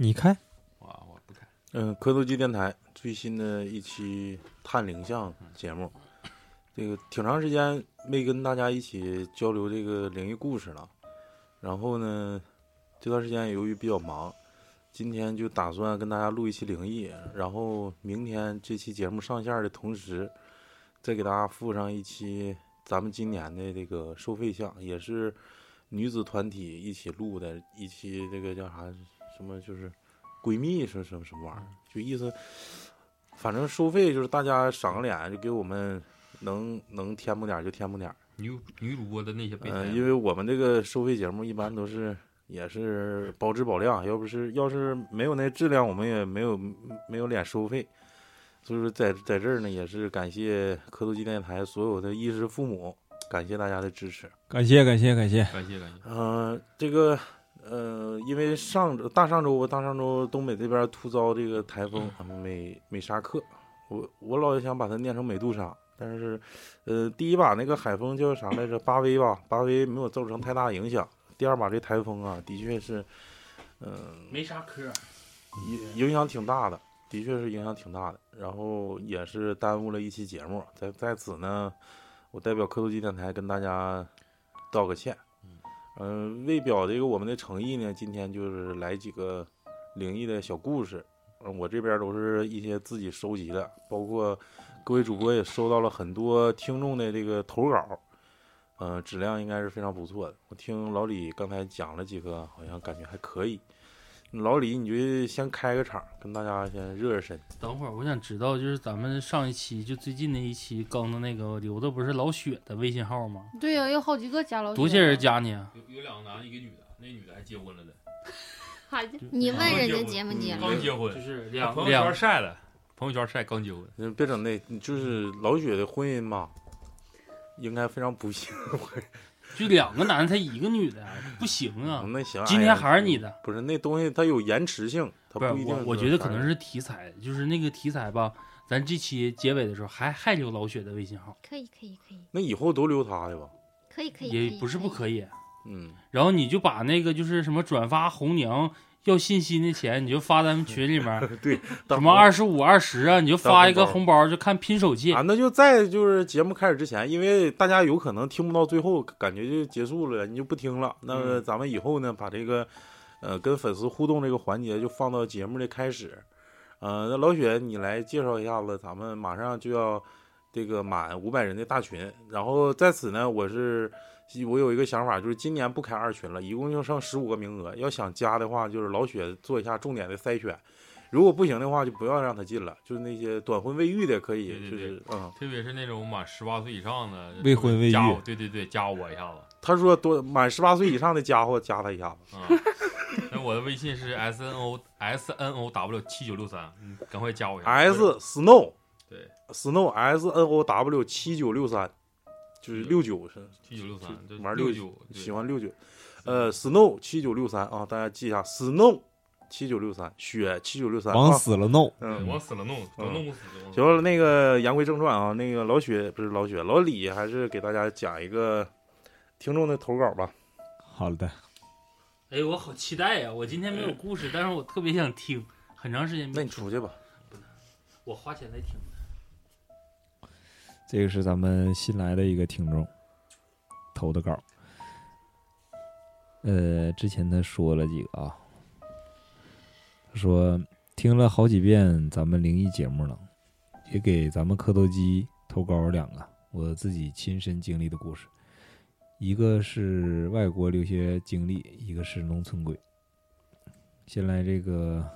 你开，啊，我不开。嗯，磕头机电台最新的一期探灵像节目，这个挺长时间没跟大家一起交流这个灵异故事了。然后呢，这段时间由于比较忙，今天就打算跟大家录一期灵异，然后明天这期节目上线的同时，再给大家附上一期咱们今年的这个收费项，也是女子团体一起录的一期，这个叫啥什么就是闺蜜是什么什么玩意儿，就意思，反正收费就是大家赏个脸，就给我们能能添补点儿就添补点儿。女女主播的那些备嗯、胎，因为我们这个收费节目一般都是也是保质保量，要不是要是没有那质量，我们也没有没有脸收费。所以说在在这儿呢，也是感谢磕头机电台所有的衣食父母，感谢大家的支持。感谢感谢感谢，感谢感谢。嗯，这个呃，因为上周大上周吧，大上周东北这边突遭这个台风美美沙克，我我老想把它念成美杜莎，但是呃，第一把那个海风叫啥来着？巴威吧，巴威没有造成太大影响。第二把这台风啊，的确是，嗯、没啥嗑，影影响挺大的，的确是影响挺大的。然后也是耽误了一期节目，在在此呢，我代表科图机电台跟大家道个歉。嗯、为表这个我们的诚意呢，今天就是来几个灵异的小故事。嗯，我这边都是一些自己收集的，包括各位主播也收到了很多听众的这个投稿，嗯、质量应该是非常不错的。我听老李刚才讲了几个，好像感觉还可以。老李，你就先开个场，跟大家先热热身。等会儿我想知道，就是咱们上一期就最近那一期更的那个留的不是老雪的微信号吗？对呀、有好几个加老多些人加你啊？有有两个男的，一个女的，那女的还结婚了的，还你问人家结没结？刚结婚就，是两朋友两圈晒了，朋友圈晒刚结婚。嗯，别整那，就是老雪的婚姻吧，应该非常不幸。就两个男的，他一个女的，不行啊！那行，今天还是你的，不是那东西它有延迟性，它不一定我，我觉得可能是题材，就是那个题材吧。咱这期结尾的时候还还留老雪的微信号，可以可以可以那以后都留他的吧。可以可以，也不是不以。可以。嗯，然后你就把那个就是什么转发红娘要信息的钱，你就发咱们群里面，对，什么二十五、二十啊，你就发一个红包，就看拼手气啊，。那就在就是节目开始之前，因为大家有可能听不到最后，感觉就结束了，你就不听了。那咱们以后呢，把这个呃跟粉丝互动这个环节就放到节目的开始。呃，那老雪，你来介绍一下子，咱们马上就要这个满五百人的大群，然后在此呢，我是我有一个想法，就是今年不开二群了，一共就剩十五个名额。要想加的话，就是老雪做一下重点的筛选。如果不行的话，就不要让他进了。就是那些短婚未育的可以，对对就是嗯，特别是那种满十八岁以上的未婚未育加我，对对对，加我一下子他说多满十八岁以上的家伙加他一下子。啊。那我的微信是 S N O S N O W 七九六三，你赶快加我一下。S Snow 对 Snow S N O W 七九六三，就是六九是七九六三，这玩六九，喜欢六九。呃，Snow 七九六三啊，大家记一下，Snow 七九六三，雪七九六三。往啊死了弄。嗯，往死了弄，都弄不死。行了，那个言归正传啊，那个老雪不是老雪，老李还是给大家讲一个听众的投稿吧。好的，哎，我好期待呀！我今天没有故事，但是我特别想听，很长时间没那你出去吧。我花钱来听的。这个是咱们新来的一个听众投的稿。呃，之前他说了几个啊，他说听了好几遍咱们灵异节目了，也给咱们磕头机投稿两个我自己亲身经历的故事，一个是外国留学经历，一个是农村鬼。先来这个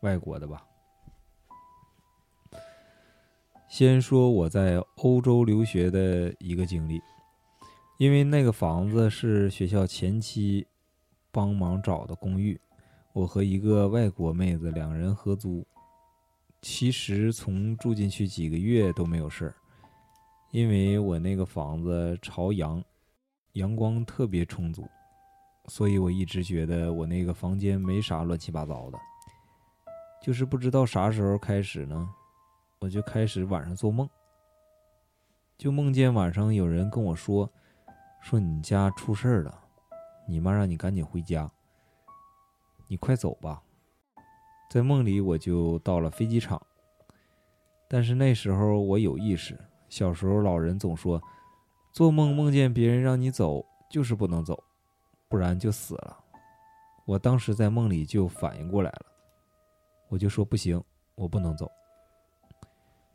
外国的吧。先说我在欧洲留学的一个经历，因为那个房子是学校前期帮忙找的公寓，我和一个外国妹子两人合租。其实从住进去几个月都没有事儿，因为我那个房子朝阳，阳光特别充足，所以我一直觉得我那个房间没啥乱七八糟的。就是不知道啥时候开始呢，我就开始晚上做梦，就梦见晚上有人跟我说，说你家出事儿了，你妈让你赶紧回家，你快走吧。在梦里我就到了飞机场，但是那时候我有意识。小时候老人总说，做梦梦见别人让你走，就是不能走，不然就死了。我当时在梦里就反应过来了，我就说不行，我不能走。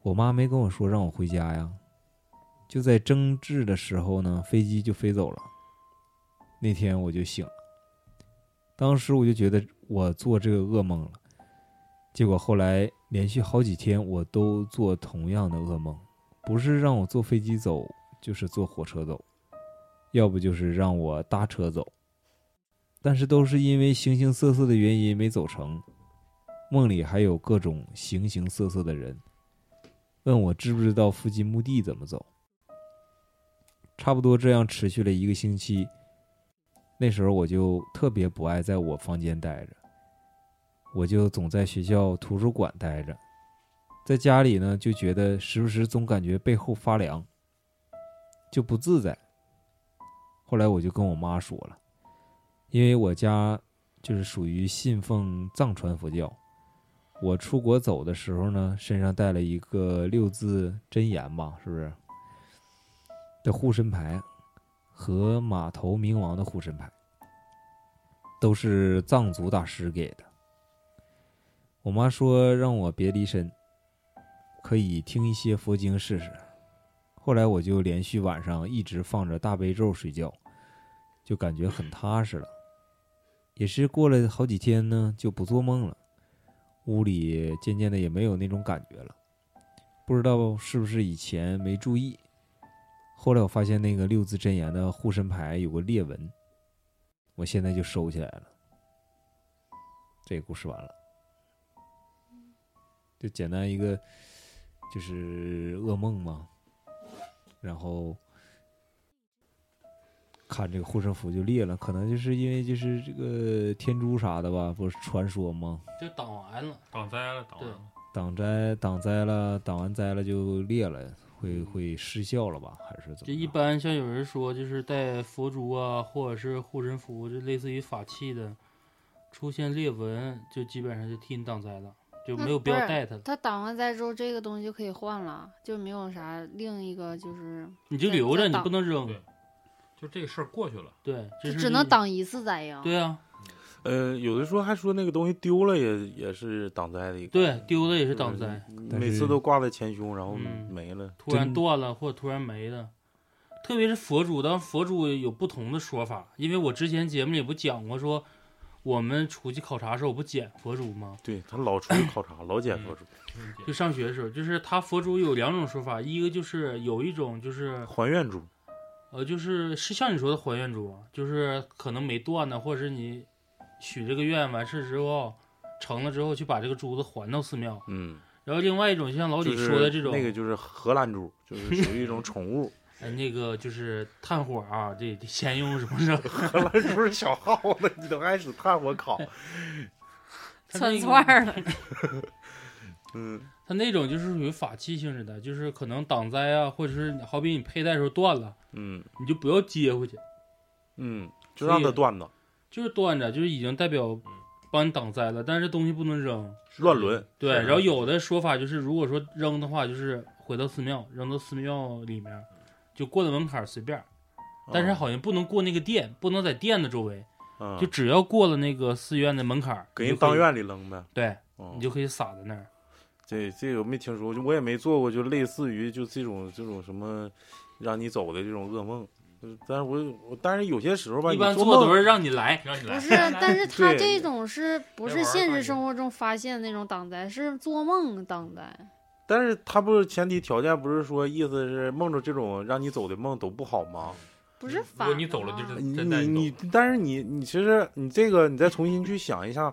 我妈没跟我说让我回家呀。就在争执的时候呢，飞机就飞走了。那天我就醒了，当时我就觉得我做这个噩梦了。结果后来连续好几天我都做同样的噩梦，不是让我坐飞机走，就是坐火车走，要不就是让我搭车走。但是都是因为形形色色的原因没走成。梦里还有各种形形色色的人，问我知不知道附近墓地怎么走。差不多这样持续了一个星期。那时候我就特别不爱在我房间待着，我就总在学校图书馆待着，在家里呢就觉得时不时总感觉背后发凉，就不自在。后来我就跟我妈说了，因为我家就是属于信奉藏传佛教，我出国走的时候呢，身上带了一个六字真言吧，是不是？的护身牌。和马头明王的护身牌，都是藏族大师给的。我妈说让我别离身，可以听一些佛经试试。后来我就连续晚上一直放着大悲咒睡觉，就感觉很踏实了。也是过了好几天呢，就不做梦了，屋里渐渐的也没有那种感觉了。不知道是不是以前没注意。后来我发现那个六字真言的护身牌有个裂纹，我现在就收起来了。这个故事完了，就简单一个，就是噩梦嘛。然后看这个护身符就裂了，可能就是因为就是这个天珠啥的吧，不是传说吗？就挡完了，挡灾了，挡完了。挡灾挡灾了，挡完灾了就裂了。会会失效了吧？还是怎么？就一般像有人说，就是带佛珠啊，或者是护身符，就类似于法器的，出现裂纹，就基本上就替你挡灾了，就没有必要带它了。它挡完灾之后，这个东西就可以换了，就没有啥另一个就是。你就留着，你不能扔。就这个事儿过去了。对，就只能挡一次灾呀。对啊。呃，有的说还说那个东西丢了也也是挡灾的一个，对，丢了也是挡灾，每次都挂在前胸，然后没了，突然断了或者突然没了，特别是佛珠，当佛珠有不同的说法，因为我之前节目里不讲过，说我们出去考察的时候我不捡佛珠吗？对他老出去考察，老捡佛珠，就上学的时候，就是他佛珠有两种说法，一个就是有一种就是还愿珠，呃，就是是像你说的还愿珠，就是可能没断呢，或者是你。许这个愿完事之后，成了之后，去把这个珠子还到寺庙。嗯，然后另外一种，像老李说的这种，那个就是荷兰珠，就是属于一种宠物。哎，那个就是炭火啊，这先用什么是 荷兰珠是小耗子，你都开始炭火烤，串串了。嗯，它那种就是属于法器性质的，就是可能挡灾啊，或者是好比你佩戴时候断了，嗯，你就不要接回去，嗯，就让它断了。就是断着，就是已经代表帮你挡灾了，但是东西不能扔，乱伦。对，然后有的说法就是，如果说扔的话，就是回到寺庙，扔到寺庙里面，就过了门槛随便，但是好像不能过那个殿，不能在殿的周围，就只要过了那个寺院的门槛，给人当院里扔呗。对，你就可以撒在那儿。这这个没听说，我也没做过，就类似于就这种这种什么让你走的这种噩梦。但是我我但是有些时候吧，一般做都是让你来，让你来。不是，但是 他这种是 不是现实生活中发现的那种挡灾，是做梦挡灾。但是他不是前提条件，不是说意思是梦着这种让你走的梦都不好吗？不是，如果你走了就是你你你，但是你你其实你这个你再重新去想一下，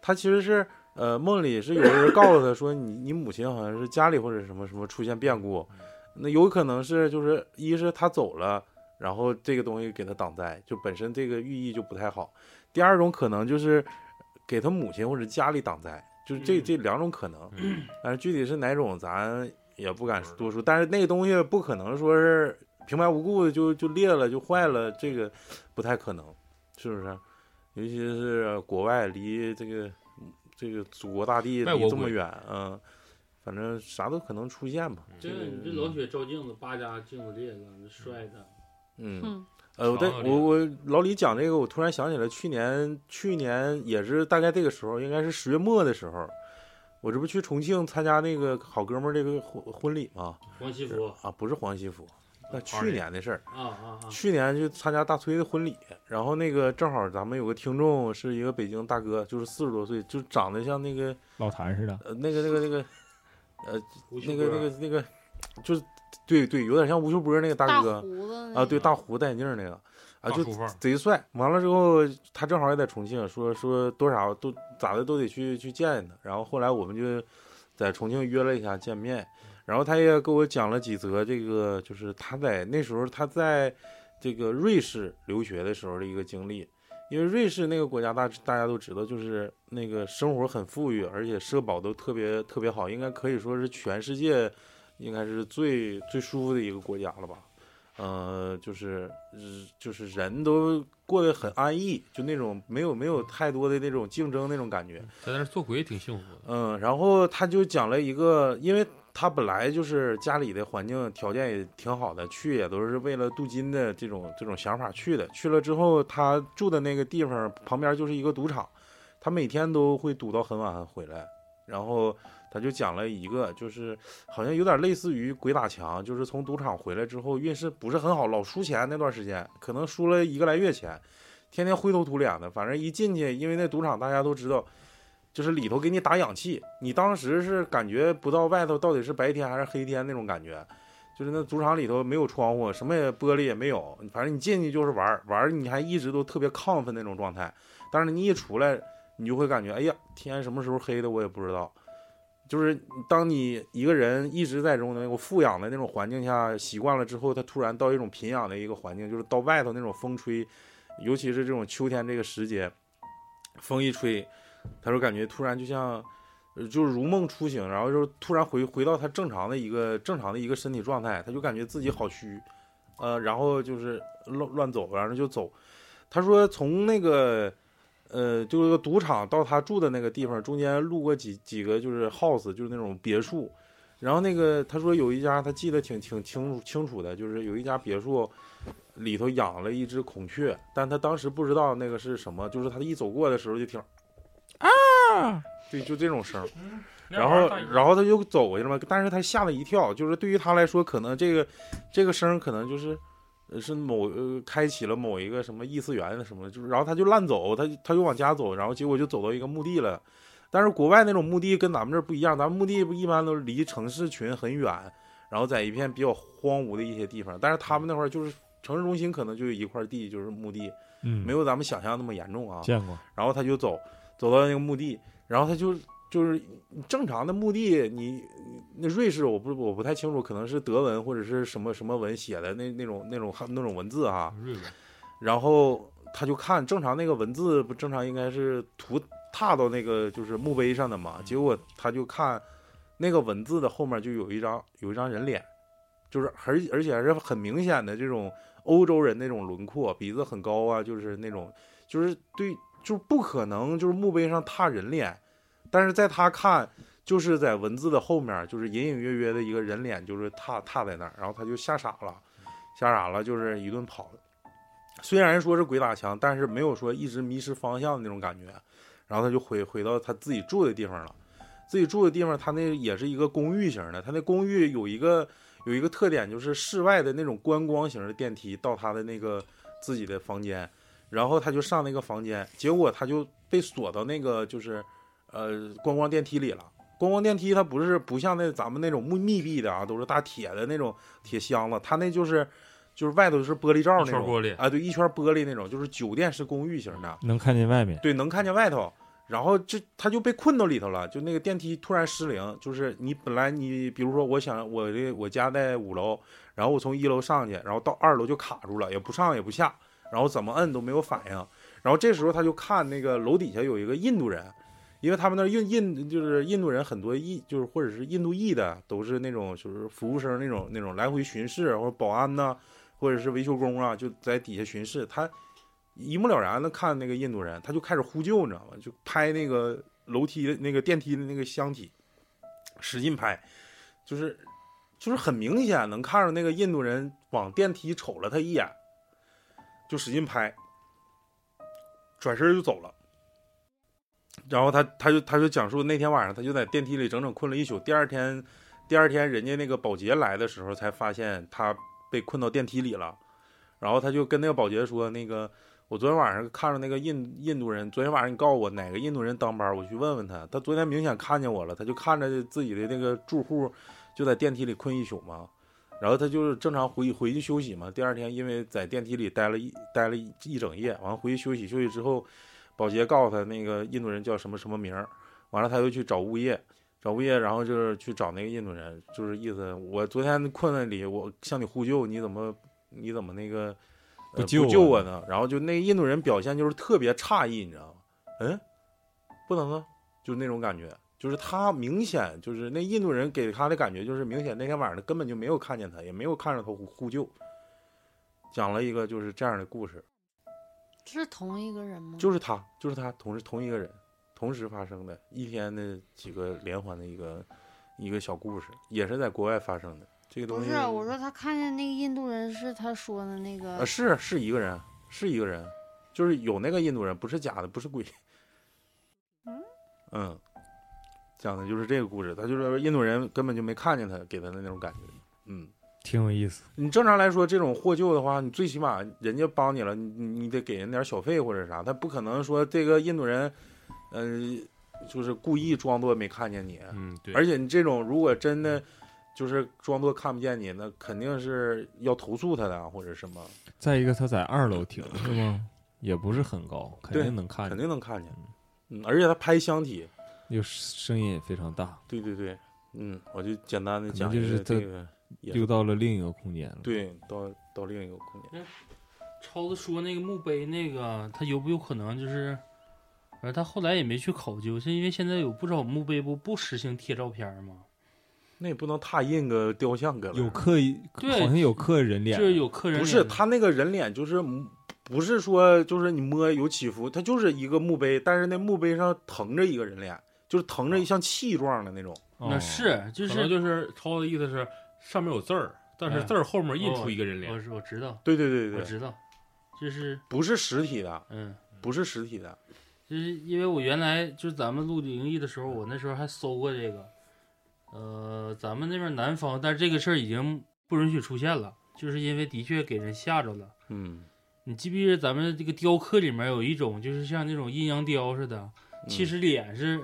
他其实是呃梦里是有人告诉他说你你母亲好像是家里或者什么什么出现变故，那有可能是就是一是他走了。然后这个东西给他挡灾，就本身这个寓意就不太好。第二种可能就是给他母亲或者家里挡灾，就是这这两种可能。但是具体是哪种，咱也不敢多说。但是那个东西不可能说是平白无故的就就裂了就坏了，这个不太可能，是不是？尤其是国外离这个这个祖国大地离这么远，嗯，反正啥都可能出现吧。这个你这老雪照镜子，八家镜子裂了，这摔的。嗯，嗯，呃，对长得我我老李讲这个，我突然想起来，去年去年也是大概这个时候，应该是十月末的时候，我这不去重庆参加那个好哥们儿这个婚婚礼吗？黄西服啊，不是黄西服，那去年的事儿。啊啊啊！去年去参加大崔的婚礼，然后那个正好咱们有个听众是一个北京大哥，就是四十多岁，就长得像那个老谭似的，呃那个那个那个 呃那个那个那个，就是对对，有点像吴秀波那个大哥胡子啊，对，大大胡戴眼镜那个啊，就贼帅。完了之后，他正好也在重庆，说说多少都咋的都得去去见见他。然后后来我们就在重庆约了一下见面，然后他也给我讲了几则这个，就是他在那时候他在这个瑞士留学的时候的一个经历。因为瑞士那个国家大大家都知道，就是那个生活很富裕，而且社保都特别特别好，应该可以说是全世界应该是最最舒服的一个国家了吧。呃，就是呃就是人都过得很安逸，就那种没有没有太多的那种竞争那种感觉。在那儿做鬼也挺幸福的。嗯，然后他就讲了一个，因为他本来就是家里的环境条件也挺好的，去也都是为了镀金的这种这种想法去的。去了之后，他住的那个地方旁边就是一个赌场，他每天都会赌到很晚回来。然后他就讲了一个，就是好像有点类似于鬼打墙，就是从赌场回来之后运势不是很好，老输钱那段时间，可能输了一个来月钱，天天灰头土脸的。反正一进去，因为那赌场大家都知道。就是里头给你打氧气，你当时是感觉不到外头到底是白天还是黑天那种感觉，就是那赌场里头没有窗户，什么也玻璃也没有，反正你进去就是玩玩，你还一直都特别亢奋那种状态。但是你一出来，你就会感觉，哎呀，天什么时候黑的我也不知道。就是当你一个人一直在这种那种富养的那种环境下习惯了之后，他突然到一种贫养的一个环境，就是到外头那种风吹，尤其是这种秋天这个时节，风一吹。他说感觉突然就像，就是如梦初醒，然后就突然回回到他正常的一个正常的一个身体状态，他就感觉自己好虚，呃，然后就是乱乱走，然后就走。他说从那个，呃，就是赌场到他住的那个地方中间路过几几个就是 house，就是那种别墅，然后那个他说有一家他记得挺挺清楚清楚的，就是有一家别墅。里头养了一只孔雀，但他当时不知道那个是什么，就是他一走过的时候就听，啊，对，就这种声儿，然后然后他就走过去了嘛，但是他吓了一跳，就是对于他来说，可能这个这个声儿可能就是呃是某呃开启了某一个什么异次元的什么，就是然后他就乱走，他他就往家走，然后结果就走到一个墓地了，但是国外那种墓地跟咱们这儿不一样，咱们墓地不一般都是离城市群很远，然后在一片比较荒芜的一些地方，但是他们那块儿就是城市中心可能就有一块地就是墓地，嗯，没有咱们想象那么严重啊。见过，然后他就走，走到那个墓地，然后他就就是正常的墓地，你那瑞士我不我不太清楚，可能是德文或者是什么什么文写的那那种那种那种文字哈。瑞文然后他就看正常那个文字不正常应该是涂踏到那个就是墓碑上的嘛，结果他就看那个文字的后面就有一张有一张人脸，就是而而且还是很明显的这种欧洲人那种轮廓，鼻子很高啊，就是那种就是对，就不可能就是墓碑上踏人脸，但是在他看就是在文字的后面，就是隐隐约约的一个人脸，就是踏踏在那儿，然后他就吓傻了，吓傻了，就是一顿跑。虽然说是鬼打墙，但是没有说一直迷失方向的那种感觉。然后他就回回到他自己住的地方了。自己住的地方，他那也是一个公寓型的。他那公寓有一个有一个特点，就是室外的那种观光型的电梯到他的那个自己的房间。然后他就上那个房间，结果他就被锁到那个就是呃观光电梯里了。观光电梯它不是不像那咱们那种密密闭的啊，都是大铁的那种铁箱子，它那就是就是外头是玻璃罩那种一圈玻璃啊，对，一圈玻璃那种，就是酒店式公寓型的。能看见外面。对，能看见外头，然后这他就被困到里头了，就那个电梯突然失灵，就是你本来你比如说我想我这我家在五楼，然后我从一楼上去，然后到二楼就卡住了，也不上也不下，然后怎么摁都没有反应，然后这时候他就看那个楼底下有一个印度人，因为他们那印印就是印度人很多印就是或者是印度裔的都是那种就是服务生那种那种来回巡视或者保安呐、或者是维修工啊，就在底下巡视，他一目了然的看那个印度人，他就开始呼救，你知道吗？就拍那个楼梯的那个电梯的那个箱体，使劲拍，就是就是很明显能看着那个印度人往电梯瞅了他一眼，就使劲拍，转身就走了。然后他他就他就讲述那天晚上他就在电梯里整整困了一宿，第二天第二天人家那个保洁来的时候才发现他被困到电梯里了，然后他就跟那个保洁说那个。我昨天晚上看着那个印印度人，昨天晚上你告诉我哪个印度人当班，我去问问他。他昨天明显看见我了，他就看着自己的那个住户就在电梯里困一宿嘛，然后他就是正常回回去休息嘛。第二天因为在电梯里待了一待了一一整夜，完了回去休息休息之后，保洁告诉他那个印度人叫什么什么名儿，完了他又去找物业，找物业，然后就是去找那个印度人，就是意思我昨天困那里，我向你呼救，你怎么你怎么那个。不救救我呢，然后就那印度人表现就是特别诧异，你知道吗？嗯，不能啊，就那种感觉，就是他明显就是那印度人给他的感觉就是明显那天晚上他根本就没有看见他，也没有看着他呼呼救。讲了一个就是这样的故事，是同一个人吗？就是他，就是他，同时同一个人，同时发生的一天的几个连环的一个一个小故事，也是在国外发生的。这个东西不是，我说他看见那个印度人是他说的那个，呃，是是一个人，是一个人，就是有那个印度人，不是假的，不是鬼。嗯嗯，讲的就是这个故事，他就是印度人根本就没看见他给他的那种感觉，嗯，挺有意思。你正常来说，这种获救的话，你最起码人家帮你了，你你得给人点小费或者啥，他不可能说这个印度人，呃，就是故意装作没看见你，嗯，对，而且你这种如果真的。就是装作看不见你，那肯定是要投诉他的，或者什么。再一个，他在二楼停是吗？也不是很高，肯定能看见，肯定能看见。嗯，而且他拍箱体，又声音也非常大。对对对，嗯，我就简单的讲，就是这个丢到了另一个空间了。对，到到另一个空间。超子说那个墓碑那个，他有不有可能就是，反正他后来也没去考究，是因为现在有不少墓碑不不实行贴照片吗？那也不能拓印个雕像搁有刻意，好像有刻人脸，就是有刻人脸。不是他那个人脸，就是不是说就是你摸有起伏，它就是一个墓碑，但是那墓碑上腾着一个人脸，就是腾着像气状的那种。那是就是就是超的意思是上面有字儿，但是字儿后面印出一个人脸。我我知道，对对对对，我知道，就是不是实体的，嗯，不是实体的，就是因为我原来就是咱们录灵异的时候，我那时候还搜过这个。呃，咱们那边南方，但是这个事儿已经不允许出现了，就是因为的确给人吓着了。嗯，你记不记得咱们这个雕刻里面有一种，就是像那种阴阳雕似的，其实脸是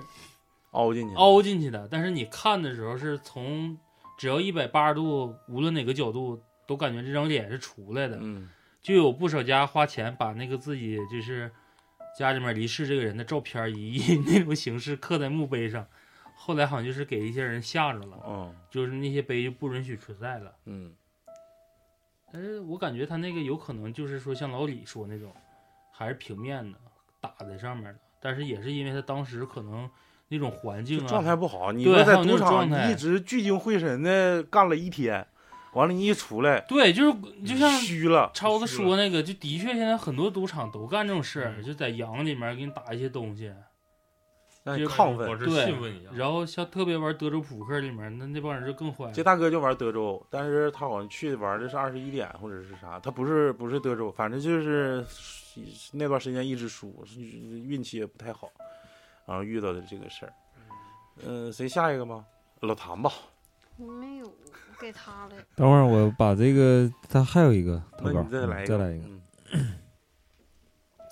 凹进去、凹进去的，但是你看的时候是从只要一百八十度，无论哪个角度都感觉这张脸是出来的。嗯，就有不少家花钱把那个自己就是家里面离世这个人的照片 以那种形式刻在墓碑上。后来好像就是给一些人吓着了，嗯，就是那些碑就不允许存在了，嗯。但是我感觉他那个有可能就是说像老李说那种，还是平面的打在上面的，但是也是因为他当时可能那种环境啊状态不好，你说在赌场一直聚精会神的干了一天，完了你一出来，对，就是就像虚了。超子说那个，就的确现在很多赌场都干这种事儿，就在羊里面给你打一些东西。亢奋，对，然后像特别玩德州扑克里面，那那帮人就更坏。这大哥就玩德州，但是他好像去玩的是二十一点或者是啥，他不是不是德州，反正就是那段时间一直输，运气也不太好，然后遇到的这个事儿。嗯，谁下一个吗？老谭吧。我没有，给他了。等会儿我把这个，他还有一个投稿，再来再来一个，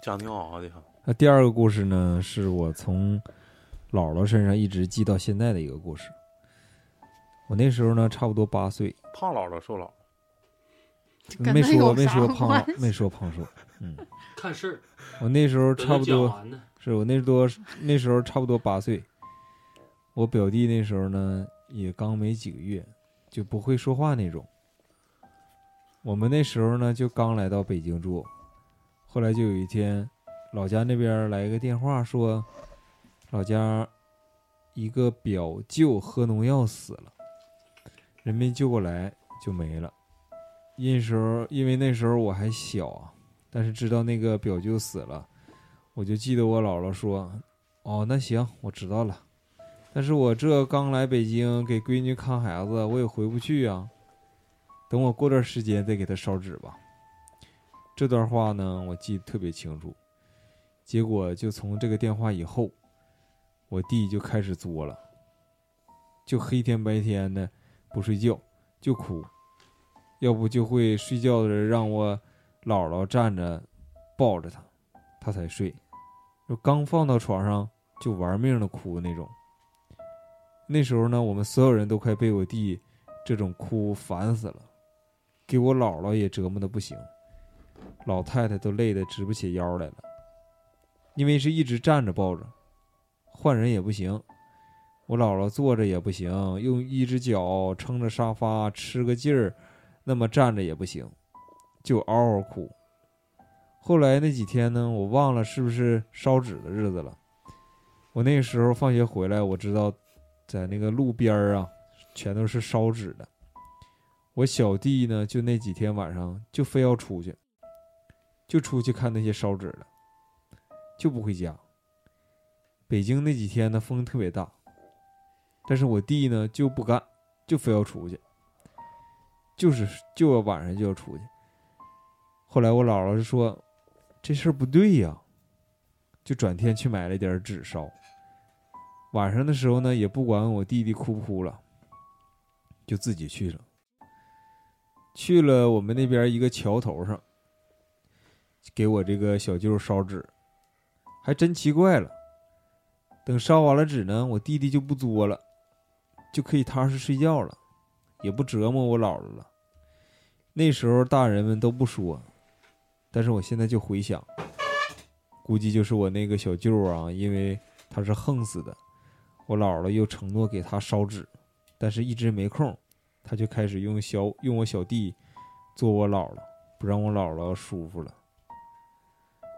讲挺好的哈。那第二个故事呢，是我从。姥姥身上一直记到现在的一个故事。我那时候呢，差不多八岁。胖姥姥瘦姥，没说没说胖没说胖瘦。嗯，看事儿。我那时候差不多是我那多那时候差不多八岁。我表弟那时候呢，也刚没几个月，就不会说话那种。我们那时候呢，就刚来到北京住。后来就有一天，老家那边来个电话说。老家一个表舅喝农药死了，人没救过来就没了。那时候因为那时候我还小，但是知道那个表舅死了，我就记得我姥姥说，哦，那行，我知道了。但是我这刚来北京给闺女看孩子，我也回不去呀。等我过段时间再给她烧纸吧。这段话呢，我记得特别清楚。结果就从这个电话以后，我弟就开始作了，就黑天白天的不睡觉，就哭，要不就会睡觉的人让我姥姥站着抱着他，他才睡。就刚放到床上就玩命的哭那种。那时候呢，我们所有人都快被我弟这种哭烦死了，给我姥姥也折磨的不行，老太太都累得直不起腰来了。因为是一直站着抱着，换人也不行。我姥姥坐着也不行，用一只脚撑着沙发吃个劲儿，那么站着也不行，就嗷嗷哭。后来那几天呢，我忘了是不是烧纸的日子了。我那个时候放学回来，我知道在那个路边啊，全都是烧纸的。我小弟呢，就那几天晚上就非要出去，就出去看那些烧纸的。就不回家。北京那几天呢，风特别大，但是我弟呢就不干，就非要出去，就是就要晚上就要出去。后来我姥姥就说：“这事儿不对呀。”就转天去买了点纸烧。晚上的时候呢，也不管我弟弟哭不哭了，就自己去了。去了我们那边一个桥头上，给我这个小舅烧纸。还真奇怪了，等烧完了纸呢，我弟弟就不作了，就可以踏实睡觉了，也不折磨我姥姥了。那时候大人们都不说，但是我现在就回想，估计就是我那个小舅啊，因为他是横死的，我姥姥又承诺给他烧纸，但是一直没空，他就开始用小用我小弟做我姥姥，不让我姥姥舒服了。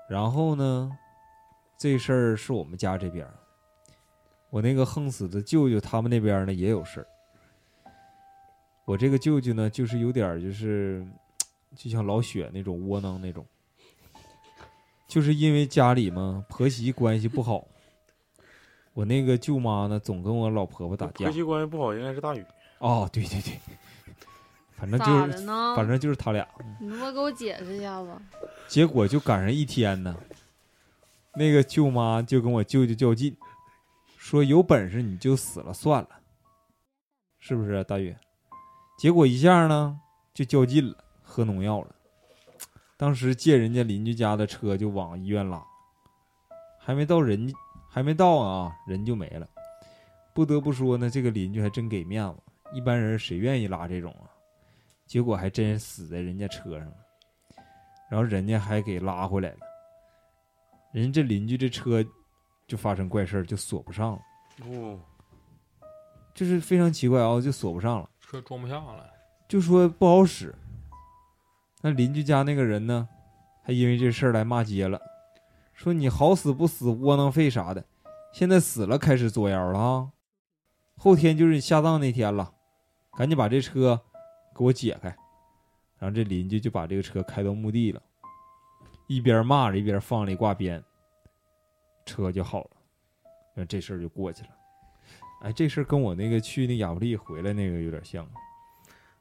然后呢？这事儿是我们家这边，我那个横死的舅舅他们那边呢也有事儿。我这个舅舅呢，就是有点就是，就像老雪那种窝囊那种，就是因为家里嘛婆媳关系不好。我那个舅妈呢，总跟我老婆婆打架。婆媳关系不好应该是大宇。哦，对对对，反正就是，反正就是他俩。你能不能给我解释一下子？结果就赶上一天呢。那个舅妈就跟我舅舅较劲，说有本事你就死了算了，是不是大宇？结果一下呢就较劲了，喝农药了。当时借人家邻居家的车就往医院拉，还没到人还没到啊，人就没了。不得不说呢，这个邻居还真给面子，一般人谁愿意拉这种啊？结果还真死在人家车上了，然后人家还给拉回来了。人这邻居这车就发生怪事儿，就锁不上了。哦，就是非常奇怪啊，就锁不上了，车装不下了，就说不好使。那邻居家那个人呢，还因为这事儿来骂街了，说你好死不死，窝囊废啥的，现在死了开始作妖了啊！后天就是你下葬那天了，赶紧把这车给我解开。然后这邻居就把这个车开到墓地了。一边骂着，一边放了一挂鞭，车就好了，那这事儿就过去了。哎，这事儿跟我那个去那亚布力回来那个有点像。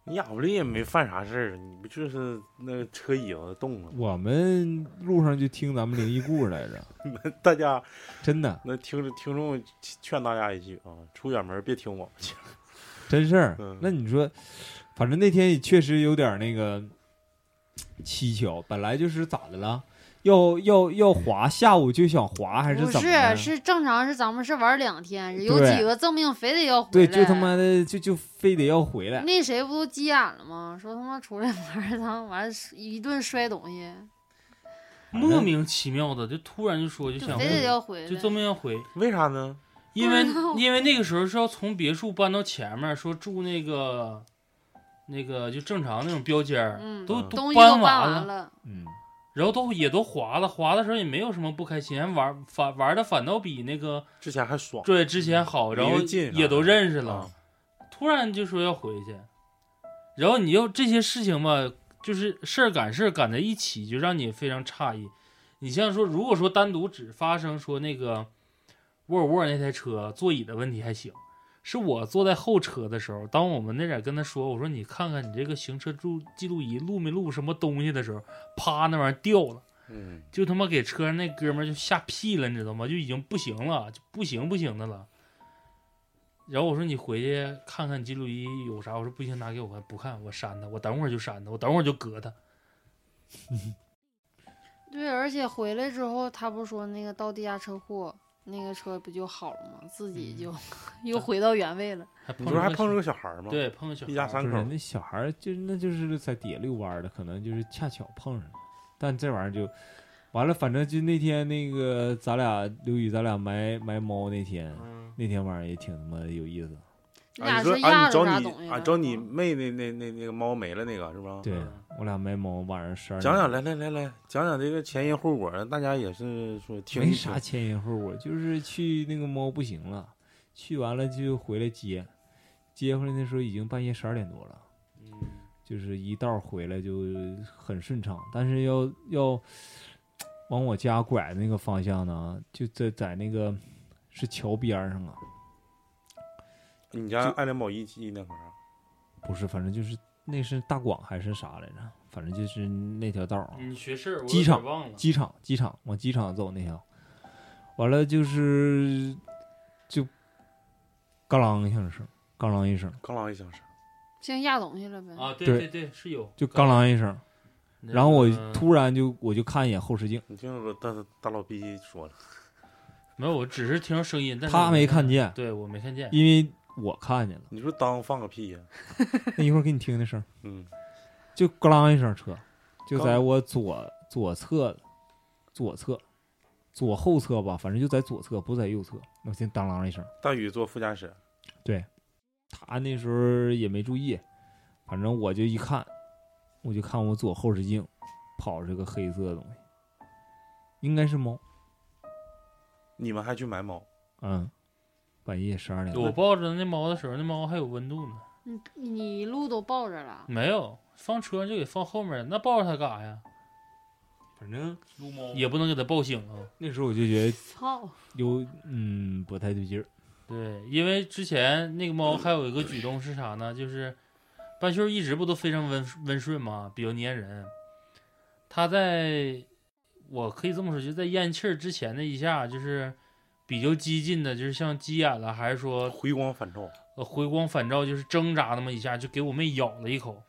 你亚布力也没犯啥事儿，你不就是那车椅子动了？我们路上就听咱们灵异故事来着。大家真的，那听着听众劝大家一句啊，出远门别听我们去。真事儿。那你说，反正那天也确实有点那个。蹊跷，本来就是咋的了？要要要滑，下午就想滑还是怎么？不是，是正常是咱们是玩两天，有几个证明非得要回来。对，就他妈的就就非得要回来。那谁不都急眼了吗？说他妈出来玩儿，他完一顿摔东西，莫名其妙的就突然就说就想非得要回来，就这么要回，为啥呢？因为因为那个时候是要从别墅搬到前面，说住那个。那个就正常那种标间儿，都都搬完了，嗯，然后都也都滑了，滑的时候也没有什么不开心，玩反玩的反倒比那个之前还爽，对，之前好，然后也都认识了，突然就说要回去，然后你又这些事情吧，就是事儿赶事儿赶在一起，就让你非常诧异。你像说，如果说单独只发生说那个沃尔沃那台车座椅的问题还行，是我坐在后车的时候，当我们那点跟他说，我说你看看你这个行车录记录仪录没录什么东西的时候，啪，那玩意儿掉了，嗯，就他妈给车上那哥们儿就吓屁了，你知道吗？就已经不行了，就不行不行的了。然后我说你回去看看记录仪有啥，我说不行拿给我看，不看我删他，我等会儿就删他，我等会儿就割他。对，而且回来之后，他不说那个到地下车库，那个车不就好了吗？自己就、又回到原位了。还你碰着个不是还碰着个小孩儿吗？，对碰个小孩儿一家三口那小孩儿就那就是在底下遛弯儿的，可能就是恰巧碰上了。但这玩意儿就完了，反正就那天那个咱俩刘宇咱俩埋埋猫那天，嗯，那天晚上也挺他妈有意思。你啊，俩是压你说啊，你着找你啊，啥东西了找你妹那那那那个猫没了那个是吧？对嗯我俩没猫，晚上十二讲讲来来来来，讲讲这个前因后果，大家也是说听没啥前因后果，就是去那个猫不行了，去完了就回来接，接回来那时候已经半夜十二点多了。嗯就是一道回来就很顺畅，但是要要往我家拐的那个方向呢，就在在那个是桥边上啊，你家爱莲堡一期那块儿啊，不是，反正就是那是大广还是啥来着，反正就是那条道儿啊，你学事儿，机场忘了。机场机场往机场走那条，完了就是就嘎啷一声声，嘎啷一声，嘎啷一响声，像压东西了呗。啊，对对对对，是有，就嘎啷一声，然后我突然就我就看一眼后视镜，你听我大大老逼说了，没有，我只是听着声音，但他没看，见，对我没看见。因为我看见了。你说当放个屁呀？那一会儿给你听那声儿。嗯，就咯啷一声车，就在我左左侧，左侧，左后侧吧，反正就在左侧，不在右侧。我先当啷一声，大宇坐副驾驶，对他那时候也没注意，反正我就一看，我就看我左后视镜跑着个黑色的东西，应该是猫，你们还去买猫？嗯，半夜十二点多，我抱着那猫的时候，那猫还有温度呢。你你一路都抱着了，没有，放车上就给放后面，那抱着它干啥呀？反正撸猫也不能给它抱醒啊。那时候我就觉得操！有嗯不太对劲儿，对，因为之前那个猫还有一个举动是啥呢？就是半袖一直不都非常温温顺嘛，比较粘人。它在我可以这么说，就在咽气儿之前的一下，就是比较激进的，就是像急眼了，还是说回光返照，呃回光返照，就是挣扎那么一下，就给我妹咬了一口，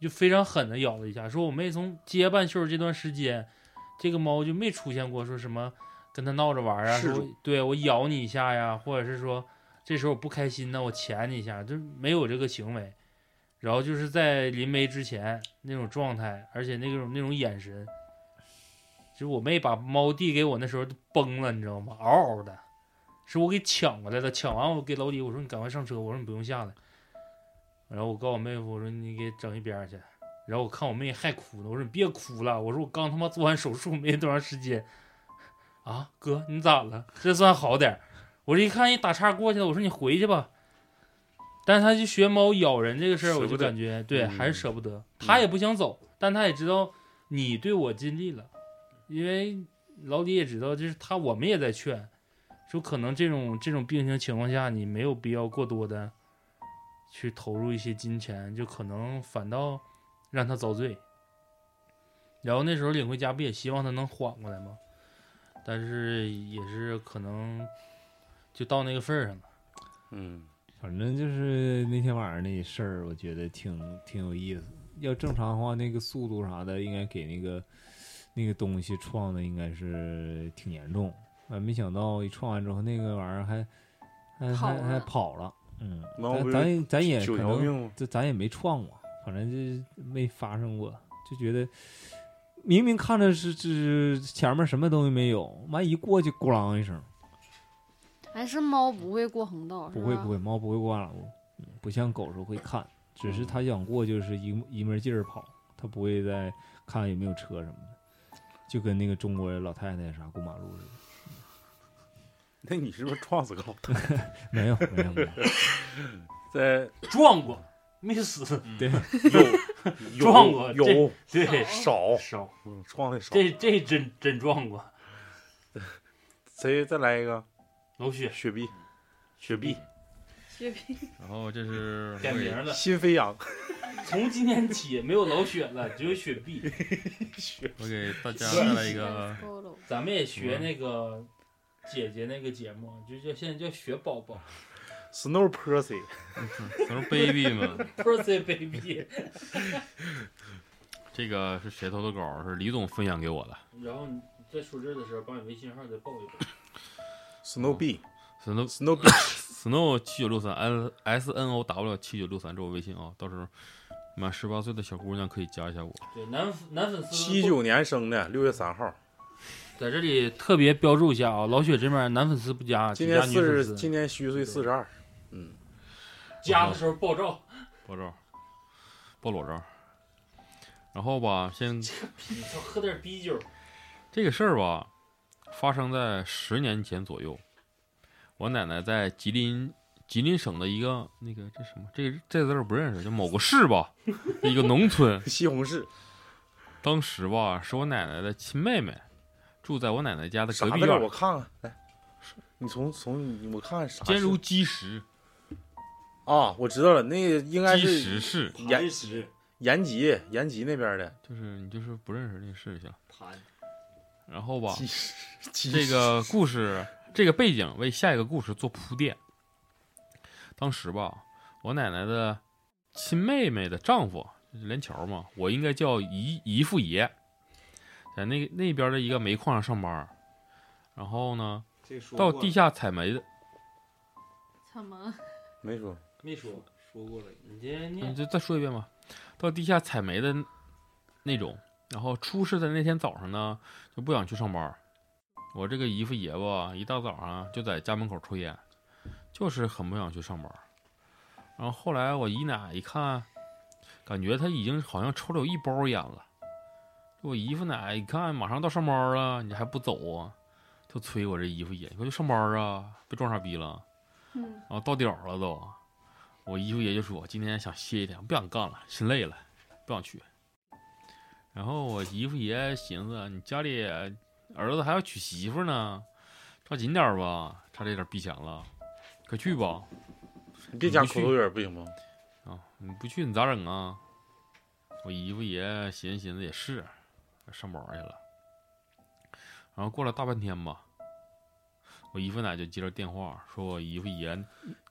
就非常狠的咬了一下。说我妹从接半袖这段时间，这个猫就没出现过说什么跟它闹着玩啊，说对我咬你一下呀，或者是说这时候我不开心呢，我钳你一下，就没有这个行为。然后就是在临没之前那种状态，而且那种那种眼神，就是我妹把猫递给我那时候都崩了，你知道吗？嗷嗷的，是我给抢过来的。抢完我给老李我说你赶快上车，我说你不用下来。然后我告诉我妹夫我说你给整一边去。然后我看我妹还哭呢，我说你别哭了，我说我刚他妈做完手术没多长时间。啊，哥你咋了？这算好点儿。我这一看一打岔过去了，我说你回去吧。但是他就学猫咬人这个事儿，我就感觉对嗯还是舍不得。他也不想走，但他也知道你对我尽力了，因为老李也知道，就是他我们也在劝，说可能这种这种病情情况下，你没有必要过多的去投入一些金钱，就可能反倒让他遭罪。然后那时候领回家不也希望他能缓过来吗？但是也是可能就到那个份儿上了。嗯，反正就是那天晚上那事儿，我觉得挺挺有意思。要正常的话，那个速度啥的，应该给那个那个东西撞的应该是挺严重。啊，没想到一撞完之后，那个玩意儿还还还还跑了。嗯，咱咱也咱也可能条命吗？这咱也没撞过，反正就没发生过，就觉得明明看着是是前面什么东西没有，完一过去咣啷一声，还是猫不会过横道，不会不会，猫不会过马路，嗯不像狗时候会看，只是它想过就是一一门劲儿跑，它不会再看有没有车什么的，就跟那个中国老太太啥过马路似的。那你是不是撞死个老太太？没有没有没有，在撞过，没死。对，有 有撞过有对，少，少，嗯，撞的少。这这真真撞过。谁再来一个？老雪雪碧，雪碧，雪碧，然后这是改名了，新飞扬，从今天起没有老雪了，只有雪碧。我给大家带来一个，咱们也学那个姐姐那个节目，就叫现在叫雪宝宝 Snow Percy，都是 baby 嘛。，Percy baby。这个是谁投的稿？是李总分享给我的。然后你在说这的时候，把你微信号再报一报。Snow B Snow Snow B，Snow 七九六三 S S N O W 七九六三，这我微信啊，到时候满十八岁的小姑娘可以加一下我。对，男男粉丝七九年生的，六月三号，在这里特别标注一下啊，老雪这边男粉丝不加，今年四十，粉丝。今年虚岁四十二，嗯，加的时候爆照，爆照，爆裸照。然后吧，先喝点啤酒。这个事儿吧，发生在十年前左右。我奶奶在吉林吉林省的一个那个这什么，这个这字儿不认识，就某个市吧，一个农村。西红柿，当时吧，是我奶奶的亲妹妹，住在我奶奶家的？隔壁院，我看看，来，你从从我看看啥？坚如基石，啊，我知道了，那个应该基是石市，延石延吉，延吉那边的。就是你就是不认识那个市就行。盘，然后吧，基石，基这个故事，这个背景为下一个故事做铺垫。当时吧，我奶奶的亲妹妹的丈夫，就是连桥嘛，我应该叫姨姨父爷，在那那边的一个煤矿上上班。然后呢，到地下采煤的，怎么？没说，没说，说过了，你这你念就再说一遍吧。到地下采煤的那种，然后出事的那天早上呢，就不想去上班。我这个姨父爷吧，一大早上就在家门口抽烟，就是很不想去上班。然后后来我姨奶一看，感觉他已经好像抽了有一包烟了。我姨父奶一看，马上到上班了，你还不走啊？就催我这姨父爷，你快去上班啊，别装傻逼了。嗯，然后到点儿了都，我姨夫爷就说今天想歇一天，不想干了，心累了，不想去。然后我姨夫爷寻思，你家里儿子还要娶媳妇呢，抓紧点吧，差这点逼钱了，快去吧。你别讲口头语不行吗？啊，你不去你咋整啊？我姨夫爷寻思寻思也是，上班去了。然后过了大半天吧，我姨夫奶就接着电话说，我姨夫爷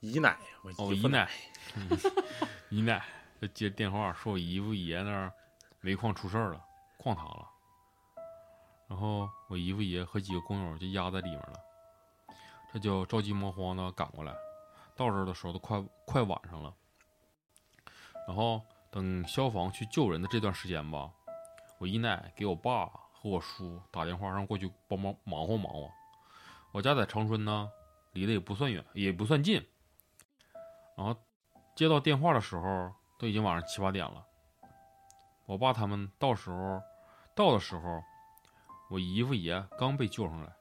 姨奶，我哦，姨夫奶，嗯姨奶就接电话说，我姨夫爷那儿煤矿出事儿了，矿塌了。然后我姨夫爷和几个工友就压在里面了，这就着急忙慌的赶过来。到这的时候都快快晚上了。然后等消防去救人的这段时间吧，我姨奶给我爸和我叔打电话让过去帮忙忙活忙活。我家在长春呢，离得也不算远，也不算近。然后接到电话的时候，都已经晚上七八点了。我爸他们到时候到的时候，我姨夫爷刚被救上来，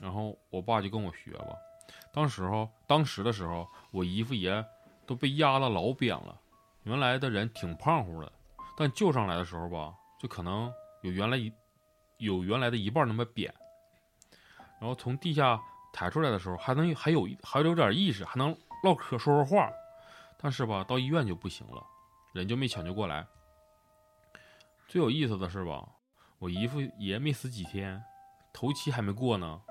然后我爸就跟我学吧。当时候当时的时候，我姨夫爷都被压了老扁了，原来的人挺胖乎的，但救上来的时候吧，就可能有原来一有原来的一半那么扁。然后从地下抬出来的时候，还能还有还有点意识，还能唠嗑说说话，但是吧，到医院就不行了，人就没抢救过来。最有意思的是吧，我姨夫爷没死几天，头七还没过呢，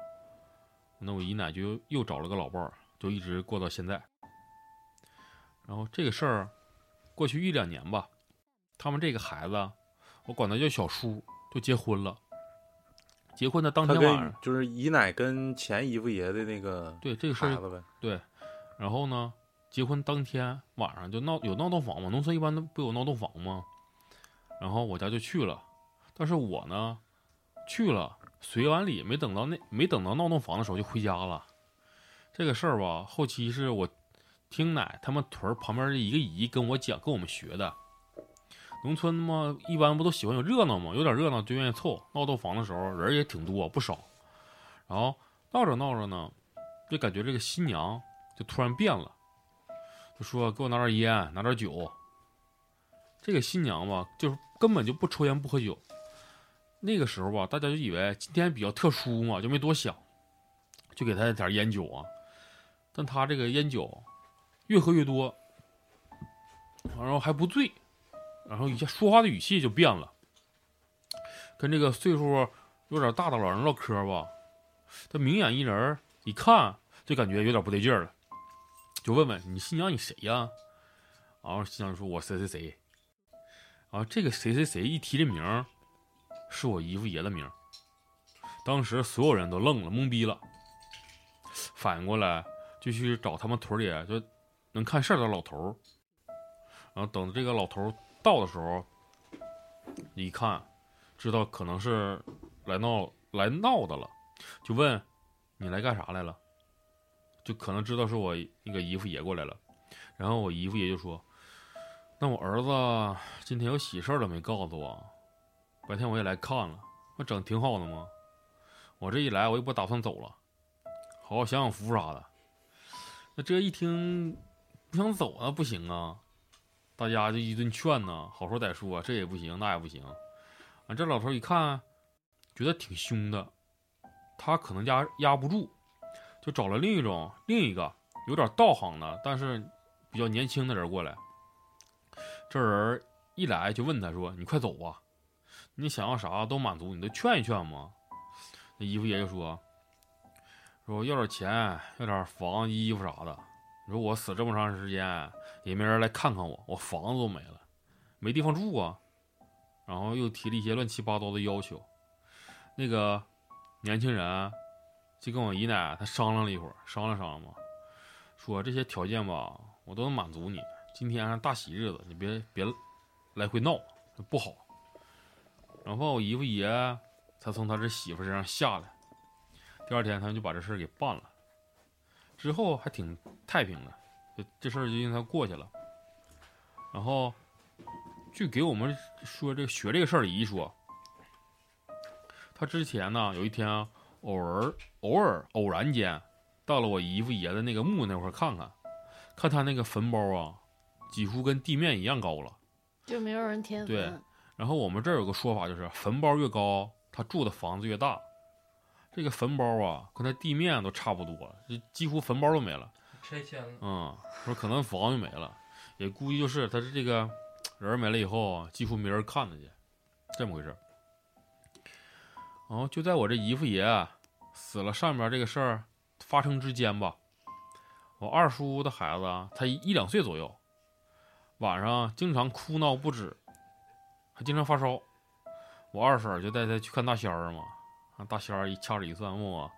那我姨奶就又找了个老伴儿，就一直过到现在。然后这个事儿过去一两年吧，他们这个孩子，我管他叫小叔，就结婚了。结婚的当天晚上，就是姨奶跟前姨夫爷的那个对这个事儿对，然后呢，结婚当天晚上就闹有闹洞房嘛，农村一般都不有闹洞房吗？然后我家就去了，但是我呢去了，随完礼没等到那没等到闹洞房的时候就回家了。这个事儿吧，后期是我听奶他们屯儿旁边的一个姨跟我讲，跟我们学的。农村嘛，一般不都喜欢有热闹嘛，有点热闹就愿意凑。闹洞房的时候人也挺多，不少。然后闹着闹着呢，就感觉这个新娘就突然变了，就说给我拿点烟，拿点酒。这个新娘吧，就是根本就不抽烟不喝酒。那个时候吧，大家就以为今天比较特殊嘛，就没多想。就给他点烟酒啊。但他这个烟酒越喝越多，然后还不醉，然后一下说话的语气就变了，跟这个岁数有点大的老人唠嗑吧，他明眼一人一看就感觉有点不对劲了，就问问你新娘你谁呀？然后新娘说：“我谁谁谁。”啊，这个谁谁谁一提这名，是我姨父爷的名。当时所有人都愣了，懵逼了，反应过来就去找他们屯里就能看事儿的老头。然后等这个老头到的时候，一看，知道可能是来闹来闹的了，就问：“你来干啥来了？”就可能知道是我那个姨父爷过来了。然后我姨父爷就说。那我儿子今天有喜事了没告诉我？白天我也来看了，那整挺好的吗？我这一来我又不打算走了，好好享享福啥的。那这一听不想走那不行啊，大家就一顿劝呢，好说歹说，这也不行那也不行。完这老头一看，觉得挺凶的，他可能压压不住，就找了另一种另一个有点道行的，但是比较年轻的人过来。这人一来就问他说：“你快走吧，你想要啥都满足，你都劝一劝嘛。”那姨夫爷就说：“说要点钱，要点房、衣服啥的。你说我死这么长时间，也没人来看看我，我房子都没了，没地方住啊。”然后又提了一些乱七八糟的要求。那个年轻人就跟我姨奶他商量了一会儿，商量商量嘛，说这些条件吧，我都能满足你。今天大喜日子，你别别来回闹，不好。然后我姨夫爷才从他这媳妇身上下来。第二天，他们就把这事儿给办了。之后还挺太平的，这这事儿就因他过去了。然后，据给我们说这个学这个事儿的姨说，他之前呢有一天偶尔偶尔偶然间到了我姨夫爷的那个墓那块儿看看，看他那个坟包啊。几乎跟地面一样高了，就没有人填坟。对，然后我们这儿有个说法，就是坟包越高，他住的房子越大。这个坟包啊，跟他地面都差不多，就几乎坟包都没了，拆迁了。嗯，说可能房就没了，也估计就是他是这个人没了以后，几乎没人看他去，这么回事。然后就在我这姨父爷死了上面这个事儿发生之间吧，我二叔的孩子他一两岁左右。晚上经常哭闹不止，经常发烧。我二婶就带他去看大仙儿嘛。大仙儿一掐指一算，问我：“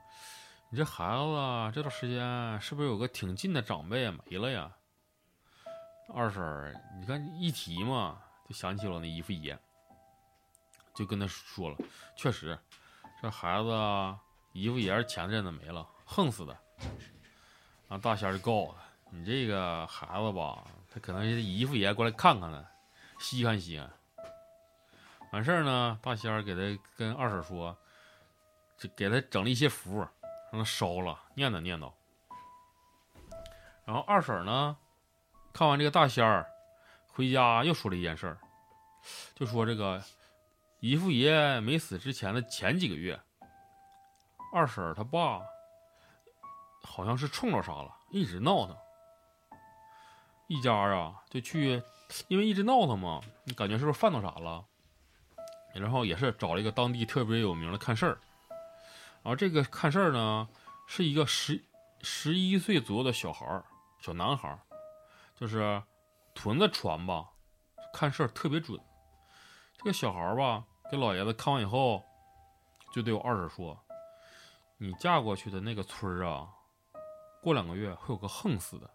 你这孩子这段时间是不是有个挺近的长辈没了呀？”二婶儿，你看一提嘛，就想起了我那姨父爷，就跟他说了：“确实，这孩子姨父爷前阵子没了，横死的。”然后大仙儿就告诉他：“你这个孩子吧。”他可能是姨父爷过来看看呢，稀罕稀罕。完事儿呢，大仙儿给他跟二婶说，就给他整了一些符，让他烧了，念叨念叨。然后二婶呢，看完这个大仙儿，回家又说了一件事儿，就说这个姨父爷没死之前的前几个月，二婶他爸好像是冲着啥了，一直闹腾。一家啊，就去，因为一直闹腾嘛，你感觉是不是犯到啥了？然后也是找了一个当地特别有名的看事儿，然后这个看事儿呢，是一个十十一岁左右的小孩儿，小男孩儿，就是屯子传吧，看事儿特别准。这个小孩儿吧，给老爷子看完以后，就对我二婶说：“你嫁过去的那个村儿啊，过两个月会有个横死的。”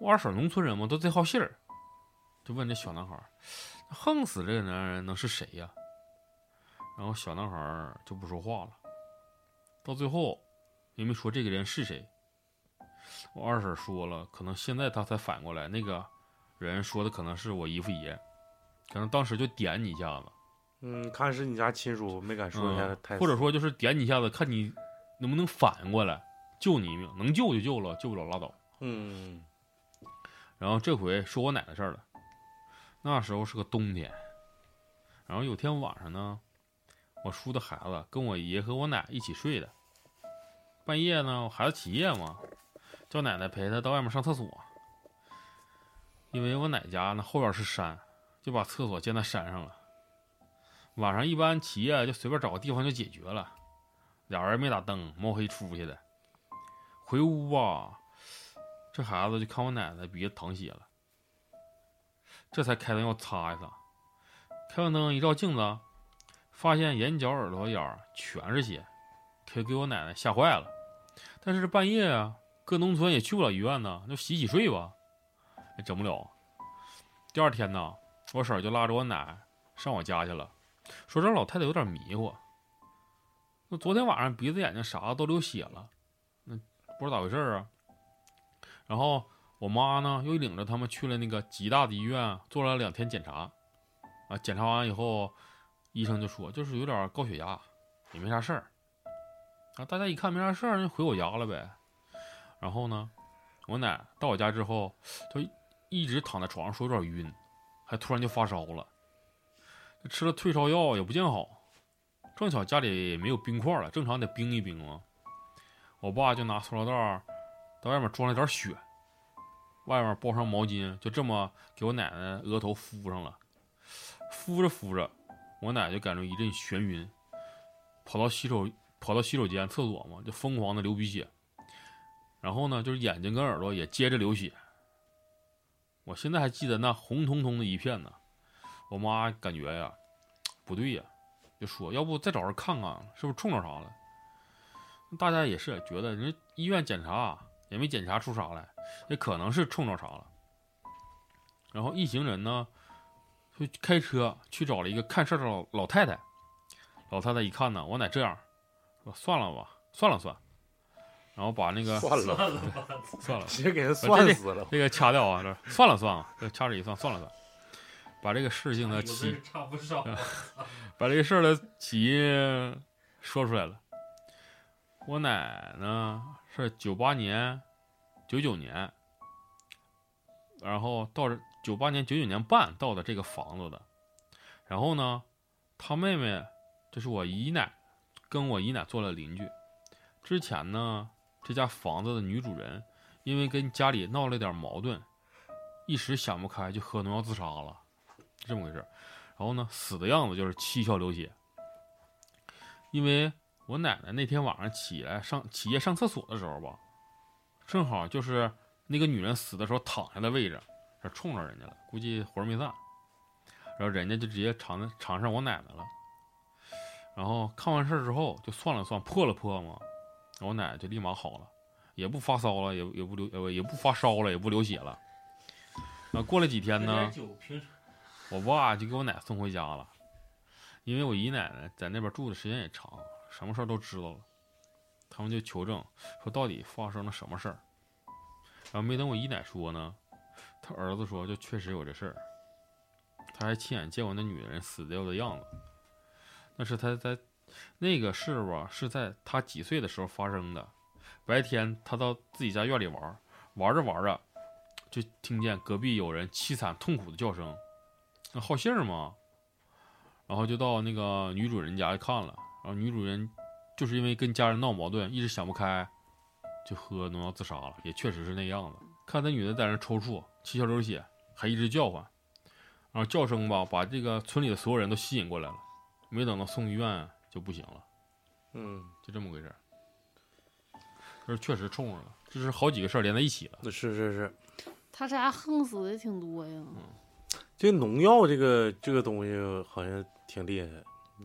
我二婶农村人嘛，都贼好信儿，就问这小男孩：“横死这个男人能是谁呀？”然后小男孩就不说话了。到最后也没说这个人是谁。我二婶说了，可能现在他才反过来，那个人说的可能是我姨父爷，可能当时就点你一下子。嗯，看是你家亲属，没敢说一下太。或者说就是点你一下子，看你能不能反应过来，救你一命，能救就救了，救不了拉倒。嗯。然后这回说我奶奶事儿了，那时候是个冬天，然后有天晚上呢，我叔的孩子跟我爷和我奶一起睡的，半夜呢，我孩子起夜嘛，叫奶奶陪他到外面上厕所。因为我奶家那后院是山，就把厕所建在山上了。晚上一般起夜就随便找个地方就解决了，俩人没打灯，摸黑出去的。回屋吧，这孩子就看我奶奶鼻子淌血了，这才开灯要擦一擦。开完灯一照镜子，发现眼角、耳朵眼儿全是血，可给我奶奶吓坏了。但是半夜啊，搁农村也去不了医院呢，就洗洗睡吧，也整不了。第二天呢，我婶就拉着我奶上我家去了，说这老太太有点迷糊。那昨天晚上鼻子、眼睛啥都流血了，那不知道咋回事啊。然后我妈呢，又领着他们去了那个吉大的医院，做了两天检查。啊，检查完以后，医生就说就是有点高血压，也没啥事儿。啊，大家一看没啥事儿，就回我家了呗。然后呢，我奶到我家之后，就一直躺在床上说有点晕，还突然就发烧了。吃了退烧药也不见好，正巧家里没有冰块了，正常得冰一冰嘛。我爸就拿塑料袋到外面装了点雪，外面包上毛巾，就这么给我奶奶额头敷上了。敷着敷着，我奶就感觉一阵眩晕，跑到洗手跑到洗手间厕所嘛，就疯狂的流鼻血，然后呢，就是眼睛跟耳朵也接着流血。我现在还记得那红彤彤的一片呢。我妈感觉呀，不对呀，就说要不再找人看看，是不是冲着啥了？大家也是觉得人医院检查也没检查出啥来，也可能是冲着啥了。然后一行人呢。就开车去找了一个看事儿的老老太太，老太太一看呢，我奶这样，说算了吧，算了算，然后把那个算了算了，直接给他算死了，这个掐掉啊，这算了算了，这掐指一算，算了算，把这个事情的起，差不少，把这个事儿的起因说出来了。我奶呢是九八年、九九年，然后到这。九八年、九九年半到的这个房子的，然后呢，他妹妹这是我姨奶，跟我姨奶做了邻居。之前呢，这家房子的女主人因为跟家里闹了点矛盾，一时想不开就喝农药自杀了，是这么回事。然后呢，死的样子就是七窍流血。因为我奶奶那天晚上起来上起夜上厕所的时候吧，正好就是那个女人死的时候躺下的位置。是冲着人家了，估计魂没散，然后人家就直接尝尝上我奶奶了。然后看完事儿之后，就算了算，破了破嘛，我奶奶就立马好了，也不发烧了，也也不流呃也不发烧了，也不流血了。那过了几天呢，我爸就给我奶送回家了，因为我姨奶奶在那边住的时间也长，什么事儿都知道了。他们就求证说到底发生了什么事儿，然后没等我姨奶说呢。他儿子说：“就确实有这事儿，他还亲眼见过那女人死掉的样子。那是他在那个事吧，是在他几岁的时候发生的。白天他到自己家院里玩，玩着玩着，就听见隔壁有人凄惨痛苦的叫声。那好信儿嘛，然后就到那个女主人家去看了。然后女主人就是因为跟家人闹矛盾，一直想不开，就喝农药自杀了。也确实是那样子。看那女的在那抽搐。”七窍流血，还一直叫唤，然后叫声吧，把这个村里的所有人都吸引过来了。没等到送医院就不行了，嗯，就这么回事儿。这确实冲上了，这是好几个事儿连在一起了。是是是，他家横死的挺多呀。嗯，这农药这个这个东西好像挺厉害，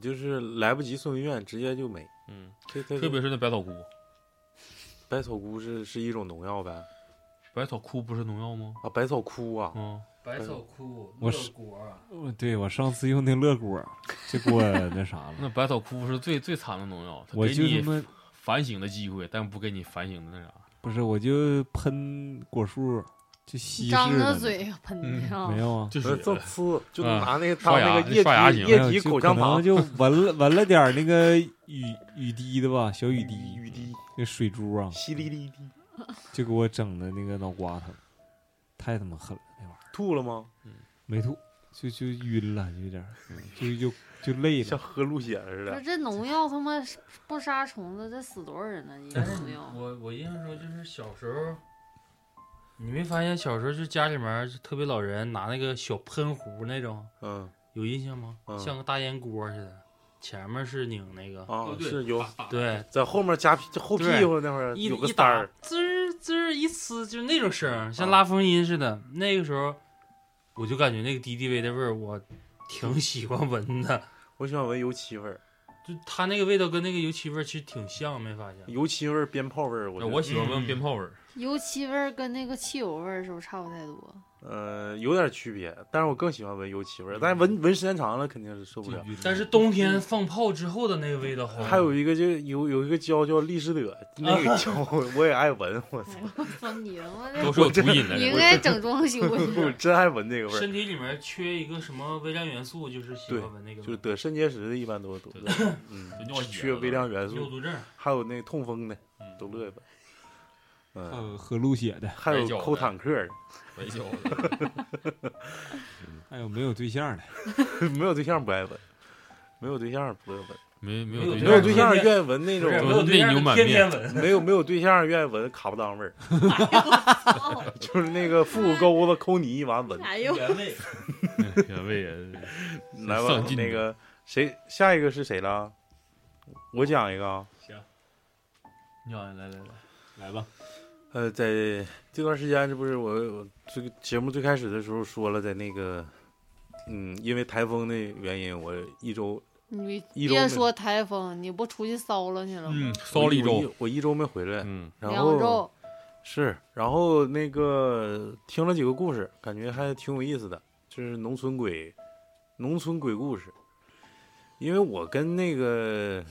就是来不及送医院，直接就没。嗯，特别是那百草枯，百草枯是是一种农药呗。百草枯不是农药吗？啊，百草枯啊，嗯，百草枯，乐果，对我上次用那乐果，结果那啥了。那百草枯是最最惨的农药，我就你反省的机会，但不给你反省的那啥。不是，我就喷果树，就稀释。张着嘴喷的，没有啊，就是这呲，就拿那个当那个液体液体口香糖，就闻了闻了点那个雨雨滴的吧，小雨滴，雨滴，那水珠啊，淅沥沥滴。就给我整的那个脑瓜疼，太他妈狠了那玩意儿。吐了吗？嗯，没吐，就就晕了，就有点儿，就就就累了。像喝鹿血似的。不是这农药他妈不杀虫子，这死多少人呢？这但是你农药。我我印象中就是小时候，你没发现小时候就家里面就特别老人拿那个小喷壶那种，嗯有印象吗？嗯像个大烟锅似的，前面是拧那个，啊哦，对是有对，在后面夹屁后屁股那会儿一有个一打塞儿，滋儿滋儿一呲，就是那种声儿，像啊拉风音似的。那个时候，我就感觉那个敌敌畏的味儿，我挺喜欢闻的。我喜欢闻油漆味儿，就它那个味道跟那个油漆味儿其实挺像，没发现？油漆味儿、鞭炮味儿，我觉得我喜欢闻鞭炮味儿。油漆味儿跟那个汽油味儿是不是差不太多？呃有点区别，但是我更喜欢闻油漆味儿，但是闻闻时间长了肯定是受不了。但是冬天放炮之后的那个味道好。还有一个就有有一个胶叫利士德，那个 胶我也爱闻，我操，我你我都这是有毒瘾的你应。该整装修 我。真爱闻那个味儿。身体里面缺一个什么微量元素，就是喜欢闻那个味。就是得肾结石的，一般都都对嗯缺微量元素，尿毒症。还有那痛风的嗯都乐意闻。嗯，呃，喝鹿血的，还有抠坦克的，还有没有对象的，没有对象不爱闻，没有对象不爱闻，没没没有有没有对象愿意闻那种没有对象内牛满天天面闻。没有没有对象愿意闻卡布当味儿，就是那个腹股沟子抠泥完闻。哎呦，原味。原味人来吧那个谁下一个是谁了？我讲一个啊，你好，来来来，来吧。呃，在这段时间，这不是我我这个节目最开始的时候说了，在那个，嗯，因为台风的原因，我一周你一周别说台风，你不出去骚了去了吗？嗯，骚了一我周，一我一周没回来，嗯，然后两周，是，然后那个听了几个故事，感觉还挺有意思的，就是农村鬼，农村鬼故事。因为我跟那个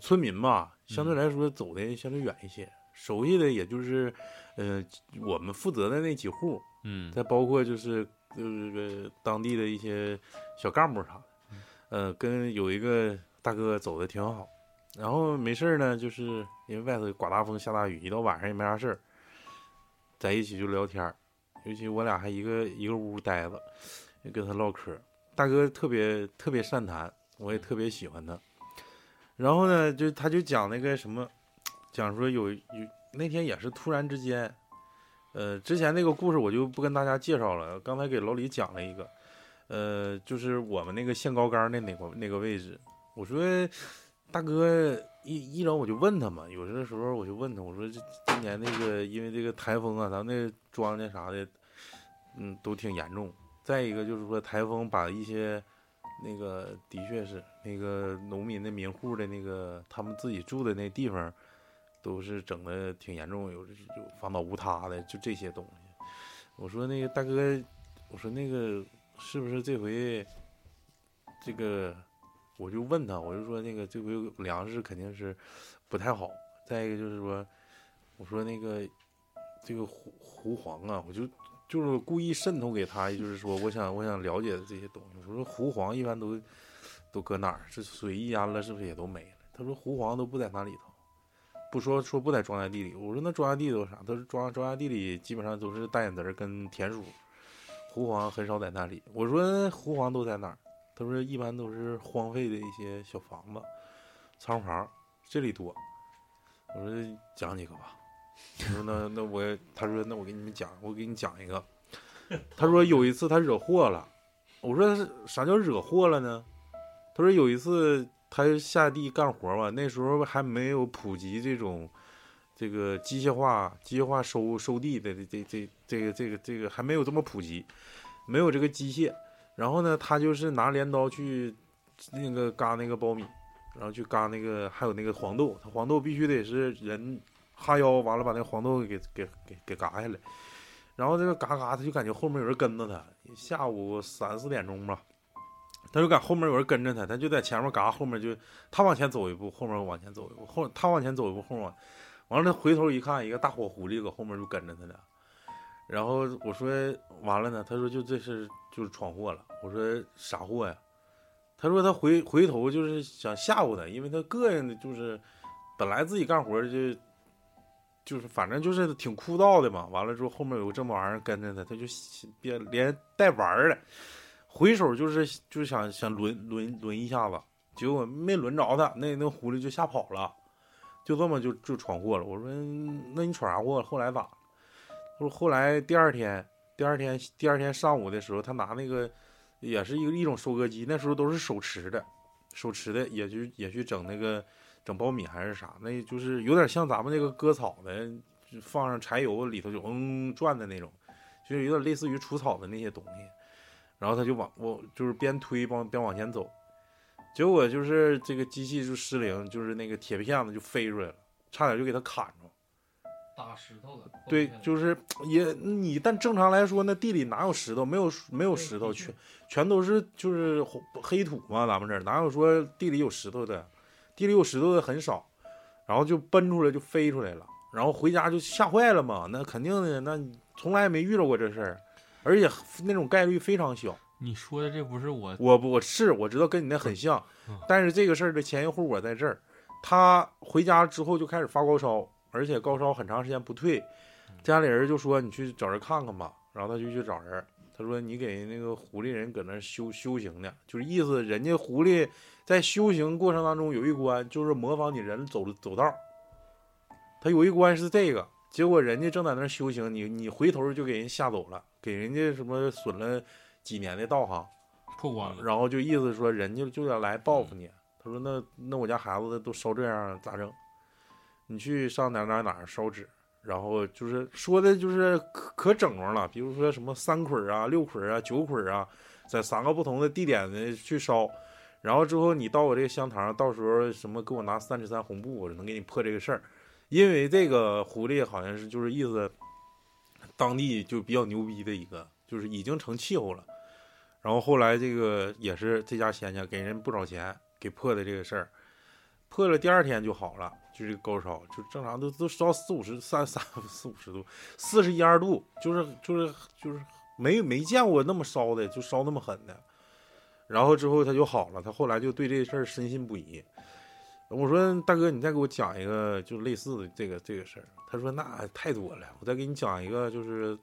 村民吧，相对来说走的相对远一些，熟悉的也就是，呃，我们负责的那几户，嗯，再包括就是就是个当地的一些小干部啥的，呃，跟有一个大哥走的挺好。然后没事儿呢，就是因为外头刮大风下大雨，一到晚上也没啥事儿，在一起就聊天儿，尤其我俩还一个一个屋待着，就跟他唠嗑。大哥特别特别善谈，我也特别喜欢他。然后呢，就他就讲那个什么，讲说有有那天也是突然之间，呃，之前那个故事我就不跟大家介绍了，刚才给老李讲了一个，呃，就是我们那个限高杆儿那那个那个位置，我说大哥一一整我就问他嘛，有的时候我就问他，我说这今年那个因为这个台风啊，咱们那庄稼啥的，嗯，都挺严重。再一个就是说台风把一些那个的确是那个农民的民户的那个他们自己住的那地方，都是整的挺严重，有有房倒屋塌的，就这些东西。我说那个大哥，我说那个是不是这回这个，我就问他，我就说那个这回粮食肯定是不太好。再一个就是说，我说那个这个狐狐黄啊，我就就是故意渗透给他，就是说我想我想了解的这些东西。我说狐黄一般都都搁哪儿？是水一淹了，是不是也都没了？他说狐黄都不在那里头。不说说不在庄稼地里，我说那庄稼地都啥？他说庄庄稼地里基本上都是大眼子儿跟田鼠，狐黄很少在那里。我说狐黄都在哪儿？他说一般都是荒废的一些小房子、仓房，这里多。我说讲几个吧。我说那那我他说那我给你们讲，我给你讲一个。他说有一次他惹祸了。我说啥叫惹祸了呢？他说有一次他下地干活嘛，那时候还没有普及这种这个机械化机械化收收地的这这这这个这个这个还没有这么普及，没有这个机械。然后呢，他就是拿镰刀去那个嘎那个苞米，然后去嘎那个还有那个黄豆，他黄豆必须得是人哈腰完了把那黄豆给给给给嘎下来。然后这个嘎嘎，他就感觉后面有人跟着他。下午三四点钟吧，他就感后面有人跟着他，他就在前面嘎，后面就他往前走一步，后面往前走一步，后他往前走一步，后面，完了他回头一看，一个大火狐狸搁后面就跟着他俩。然后我说完了呢，他说就这是就是闯祸了。我说啥祸呀？他说他回回头就是想吓唬他，因为他膈应的就是本来自己干活就就是反正就是挺枯燥的嘛。完了之后后面有个这么玩意儿跟着他，他就别连带玩儿了。回手就是就是想想抡抡抡一下子，结果没抡着他，那那狐狸就吓跑了，就这么就就闯祸了。我说那你闯啥祸？后来咋？他说后来第二天，第二天第二天上午的时候，他拿那个也是一个一种收割机，那时候都是手持的，手持的也就也去整那个整苞米还是啥，那就是有点像咱们那个割草的，放上柴油里头就嗯转的那种，就是有点类似于除草的那些东西。然后他就往我就是边推帮边往前走，结果就是这个机器就失灵，就是那个铁片子就飞出来了，差点就给他砍着。打石头的。对，就是也你，但正常来说，那地里哪有石头？没有没有石头，全全都是就是黑土嘛。咱们这儿哪有说地里有石头的？地里有石头的很少。然后就奔出来，就飞出来了。然后回家就吓坏了嘛。那肯定的，那从来没遇到过这事儿，而且那种概率非常小。你说的这不是我，我不我是我知道跟你那很像，但是这个事儿的前因后果在这儿。他回家之后就开始发高烧。而且高烧很长时间不退，家里人就说你去找人看看吧。然后他就去找人，他说你给那个狐狸人搁那修修行呢，就是意思人家狐狸在修行过程当中有一关就是模仿你人走走道，他有一关是这个。结果人家正在那修行，你你回头就给人吓走了，给人家什么损了几年的道行，破光了。然后就意思说人家就要来报复你。他说那那我家孩子都烧这样咋整？你去上哪哪哪烧纸，然后就是说的，就是可可整容了。比如说什么三捆啊、六捆啊、九捆啊，在三个不同的地点呢去烧，然后之后你到我这个香堂，到时候什么给我拿三尺三红布，我能给你破这个事儿。因为这个狐狸好像是就是意思，当地就比较牛逼的一个，就是已经成气候了。然后后来这个也是这家仙家给人不少钱给破的这个事儿，破了第二天就好了。就这个高烧，就正常都都烧四五十、三三四五十度，四十一二度，就是就是就是没没见过那么烧的，就烧那么狠的。然后之后他就好了，他后来就对这事儿深信不疑。我说大哥，你再给我讲一个就类似的这个这个事儿。他说那太多了，我再给你讲一个，就是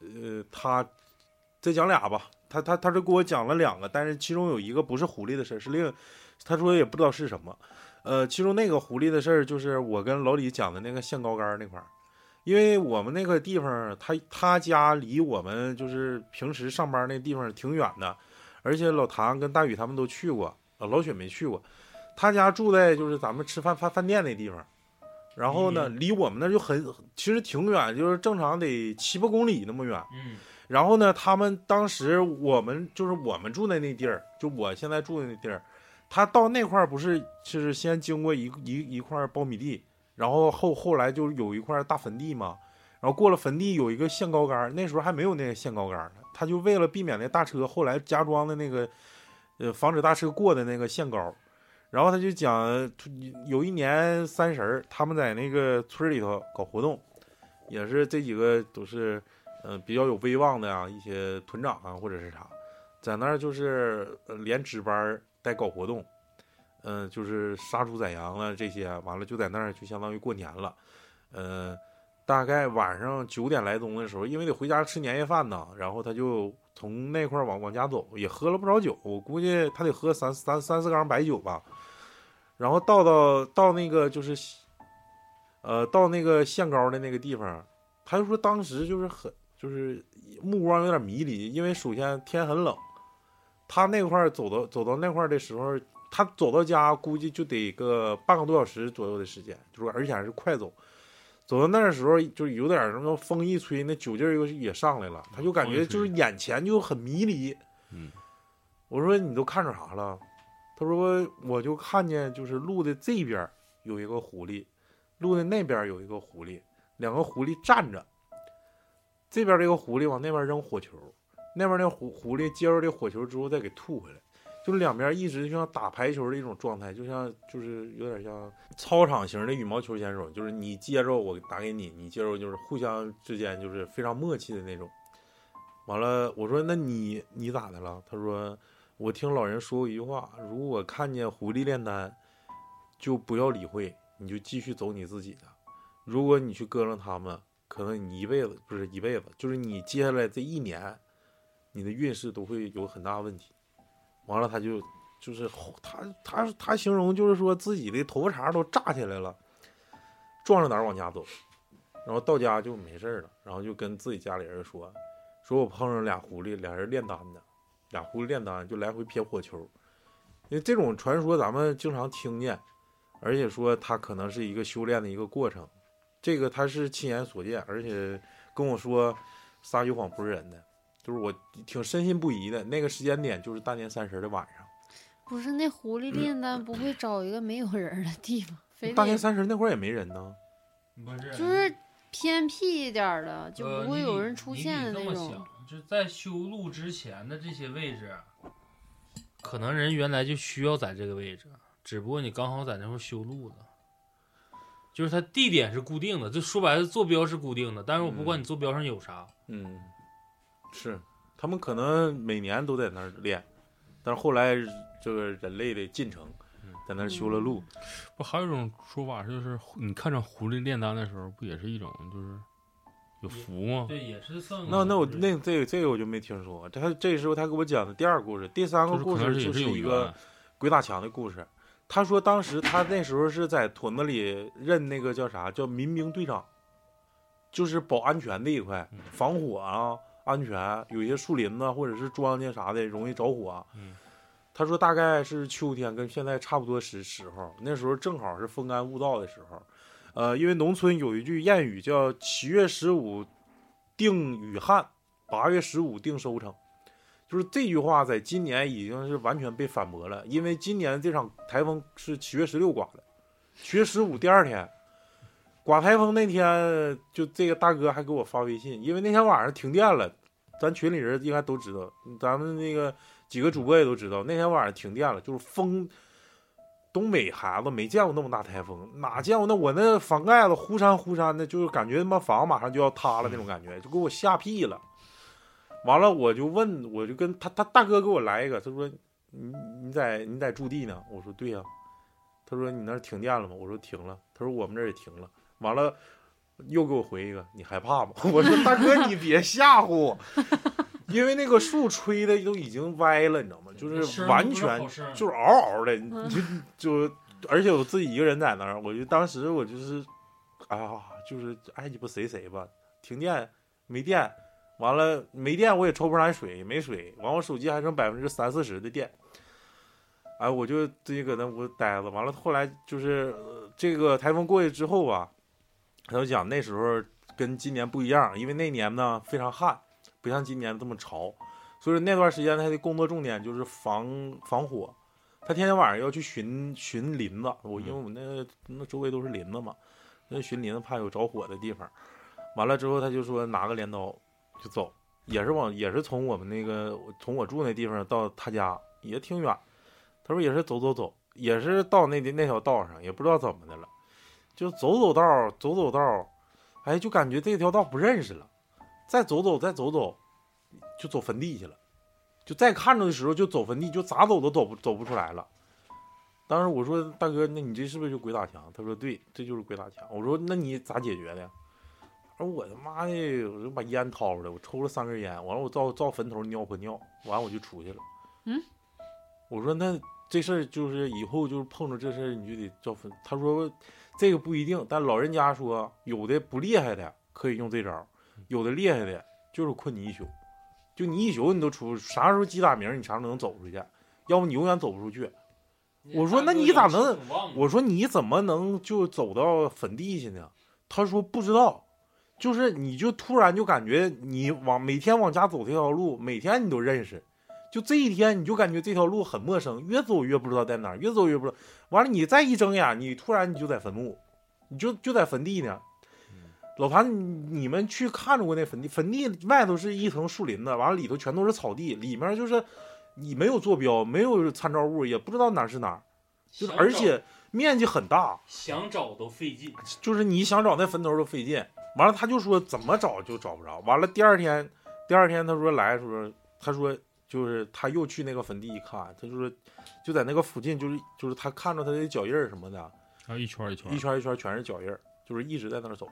呃，他再讲俩吧。他他他是给我讲了两个，但是其中有一个不是狐狸的事儿，是另他说也不知道是什么。呃，其中那个狐狸的事儿，就是我跟老李讲的那个限高杆那块儿，因为我们那个地方，他他家离我们就是平时上班那地方挺远的，而且老唐跟大宇他们都去过，老雪没去过。他家住在就是咱们吃饭饭饭店那地方，然后呢，离我们那就很其实挺远，就是正常得七八公里那么远。嗯。然后呢，他们当时我们就是我们住的那地儿，就我现在住的那地儿。他到那块儿不是就，是先经过一一一块苞米地，然后后后来就有一块大坟地嘛，然后过了坟地有一个限高杆，那时候还没有那个限高杆呢，他就为了避免那大车后来加装的那个，呃，防止大车过的那个限高，然后他就讲，有一年三十儿，他们在那个村里头搞活动，也是这几个都是，嗯，比较有威望的啊，一些屯长啊或者是啥，在那儿就是连值班。带搞活动，嗯，就是杀猪宰羊了这些，完了就在那儿就相当于过年了，嗯，大概晚上九点来钟的时候，因为得回家吃年夜饭呢，然后他就从那块儿往往家走，也喝了不少酒，我估计他得喝三三三四缸白酒吧，然后到到到那个就是，呃，到那个限高的那个地方，他就说当时就是很就是目光有点迷离，因为首先天很冷。他那块儿走到走到那块儿的时候，他走到家估计就得个半个多小时左右的时间，就是而且还是快走。走到那儿时候，就有点什么风一吹，那酒劲儿又也上来了，他就感觉就是眼前就很迷离。嗯，我说你都看着啥了？他说我就看见就是路的这边有一个狐狸，路的那边有一个狐狸，两个狐狸站着。这边这个狐狸往那边扔火球。那边那狐狐狸接着这火球之后再给吐回来，就两边一直就像打排球的一种状态，就像就是有点像操场型的羽毛球选手，就是你接着我打给你，你接着就是互相之间就是非常默契的那种。完了，我说那你你咋的了？他说我听老人说过一句话，如果看见狐狸炼丹，就不要理会，你就继续走你自己的。如果你去割了他们，可能你一辈子不是一辈子，就是你接下来这一年。你的运势都会有很大问题。完了，他就就是他他他形容就是说自己的头发茬都炸起来了，壮着胆往家走，然后到家就没事了，然后就跟自己家里人说，说我碰上俩狐狸，俩人炼丹的，俩狐狸炼丹就来回撇火球，因为这种传说咱们经常听见，而且说它可能是一个修炼的一个过程，这个他是亲眼所见，而且跟我说撒句谎不是人的。就是我挺深信不疑的，那个时间点就是大年三十的晚上。不是那狐狸炼丹不会找一个没有人的地方，非得大年三十那会儿也没人呢。不是，就是偏僻一点的，就呃不会有人出现的那种。得这么想，就在修路之前的这些位置，可能人原来就需要在这个位置，只不过你刚好在那块修路了。就是它地点是固定的，就说白了，坐标是固定的，但是我不管你坐标上有啥，嗯，是他们可能每年都在那儿练，但是后来这个人类的进程嗯，在那儿修了路。不还有一种说法，就是你看着狐狸炼丹的时候，不也是一种就是有福吗？对，也是算那那我那这个这个我就没听说。他这时候他给我讲的第二个故事，第三个故事就是一个鬼打墙的故事。他说当时他那时候是在屯子里任那个叫啥叫民兵队长，就是保安全这一块嗯，防火啊，安全，有些树林子或者是庄稼啥的容易着火。嗯他说大概是秋天，跟现在差不多时时候，那时候正好是风干物燥的时候。呃，因为农村有一句谚语叫“七月十五定雨旱，八月十五定收成”，就是这句话在今年已经是完全被反驳了。因为今年这场台风是七月十六刮的，七月十五第二天刮台风那天，就这个大哥还给我发微信，因为那天晚上停电了，咱群里人应该都知道，咱们那个几个主播也都知道，那天晚上停电了，就是风。东北孩子没见过那么大台风，哪见过那我那房盖子忽闪忽闪的，就是感觉他妈房马上就要塌了那种感觉，就给我吓屁了。完了，我就问，我就跟他他大哥给我来一个，他说你你在你在驻地呢？我说对呀、他说你那停电了吗？我说停了。他说我们这也停了。完了，又给我回一个，你害怕吗？我说大哥你别吓唬我，因为那个树吹的都已经歪了，你知道吗？就是完全就是嗷嗷的，你就就而且我自己一个人在那儿，我就当时我就是，哎呀，就是爱鸡巴谁谁吧，停电没电，完了没电我也抽不上来水，没水，完我手机还剩百分之三四十的电，哎，我就自己搁那屋待着，完了后来就是、呃这个台风过去之后吧，他就讲那时候跟今年不一样，因为那年呢非常旱，不像今年这么潮，所以那段时间他的工作重点就是防防火。他天天晚上要去巡巡林子，我因为我们那那周围都是林子嘛，那巡林子怕有着火的地方。完了之后，他就说拿个镰刀就走，也是往也是从我们那个从我住那地方到他家也挺远。他说也是走走走，也是到那那条道上，也不知道怎么的了，就走走道走走道，哎，就感觉这条道不认识了，再走走再走走，就走坟地去了。就再看着的时候就走坟地，就咋走都走不走不出来了。当时我说大哥，那你这是不是就鬼打墙？他说对，这就是鬼打墙。我说那你咋解决的？他说我他妈的，我就把烟掏出来，我抽了三根烟，完了我照照坟头尿泼尿，完了我就出去了。嗯，我说那这事儿就是以后就是碰着这事儿你就得照坟。他说这个不一定，但老人家说有的不厉害的可以用这招，有的厉害的就是困你一宿。就你一宿你都出，啥时候鸡打鸣你啥时候能走出去，要不你永远走不出去。我说那你咋能？我说你怎么能就走到坟地去呢？他说不知道，就是你就突然就感觉你往每天往家走这条路，每天你都认识，就这一天你就感觉这条路很陌生，越走越不知道在哪儿，越走越不知道。完了你再一睁眼，你突然你就在坟墓，你就就在坟地呢。老谭，你们去看着过那坟地？坟地外头是一层树林子，完了里头全都是草地，里面就是你没有坐标，没有参照物，也不知道哪是哪儿，就是而且面积很大，想找都费劲。就是你想找那坟头都费劲。完了，他就说怎么找就找不着。完了，第二天，第二天他说来的时候，他说就是他又去那个坟地一看，他就说就在那个附近，就是就是他看着他的脚印儿什么的，啊，一圈一圈，一圈一圈全是脚印儿，就是一直在那儿走。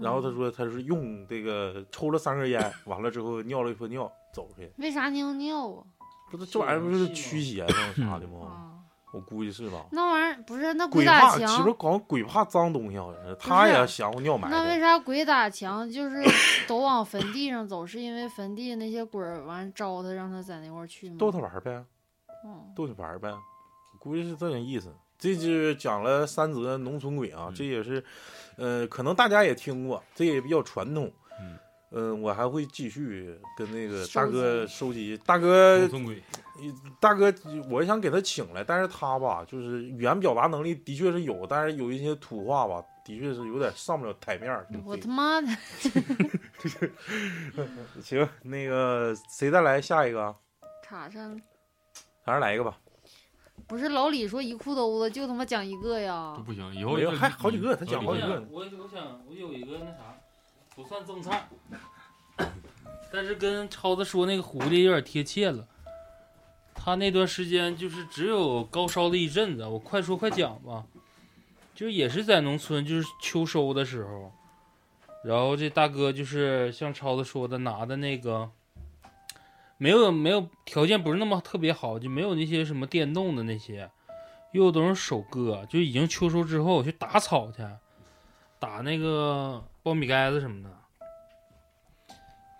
然后他说他是用这个抽了三根烟，完了之后尿了一泡尿走出去，为啥尿尿啊？不是这玩意儿不是驱邪吗？啥的吗？啊，我估计是吧。那玩意儿不是那鬼打墙，其实墙，搞鬼怕脏东西，好像是他也想过尿埋那为。啥鬼打墙就是 都往坟地上走？是因为坟地那些鬼儿完招他，让他在那块儿去吗？逗他玩儿呗，嗯逗他玩儿呗，我估计是这个意思。这就是讲了三则农村鬼啊，嗯这也是，呃，可能大家也听过，这也比较传统。嗯，嗯，我还会继续跟那个大哥收集。大哥农，村鬼，大哥，我想给他请来，但是他吧，就是语言表达能力的确是有，但是有一些土话吧，的确是有点上不了台面儿。我他妈的，行，那个谁再来下一个？卡上还是来一个吧。不是老李说一裤兜子就他妈讲一个这呀？不行，以后没有要还好几个他讲好几个我我想我有一个那啥，不算赠菜，但是跟超子说那个狐狸有点贴切了。他那段时间就是只有高烧了一阵子，我快说快讲吧，就也是在农村，就是秋收的时候，然后这大哥就是像超子说的，拿的那个没有没有条件不是那么特别好，就没有那些什么电动的那些，又都是手割，就已经秋收之后去打草去，打那个苞米杆子什么的。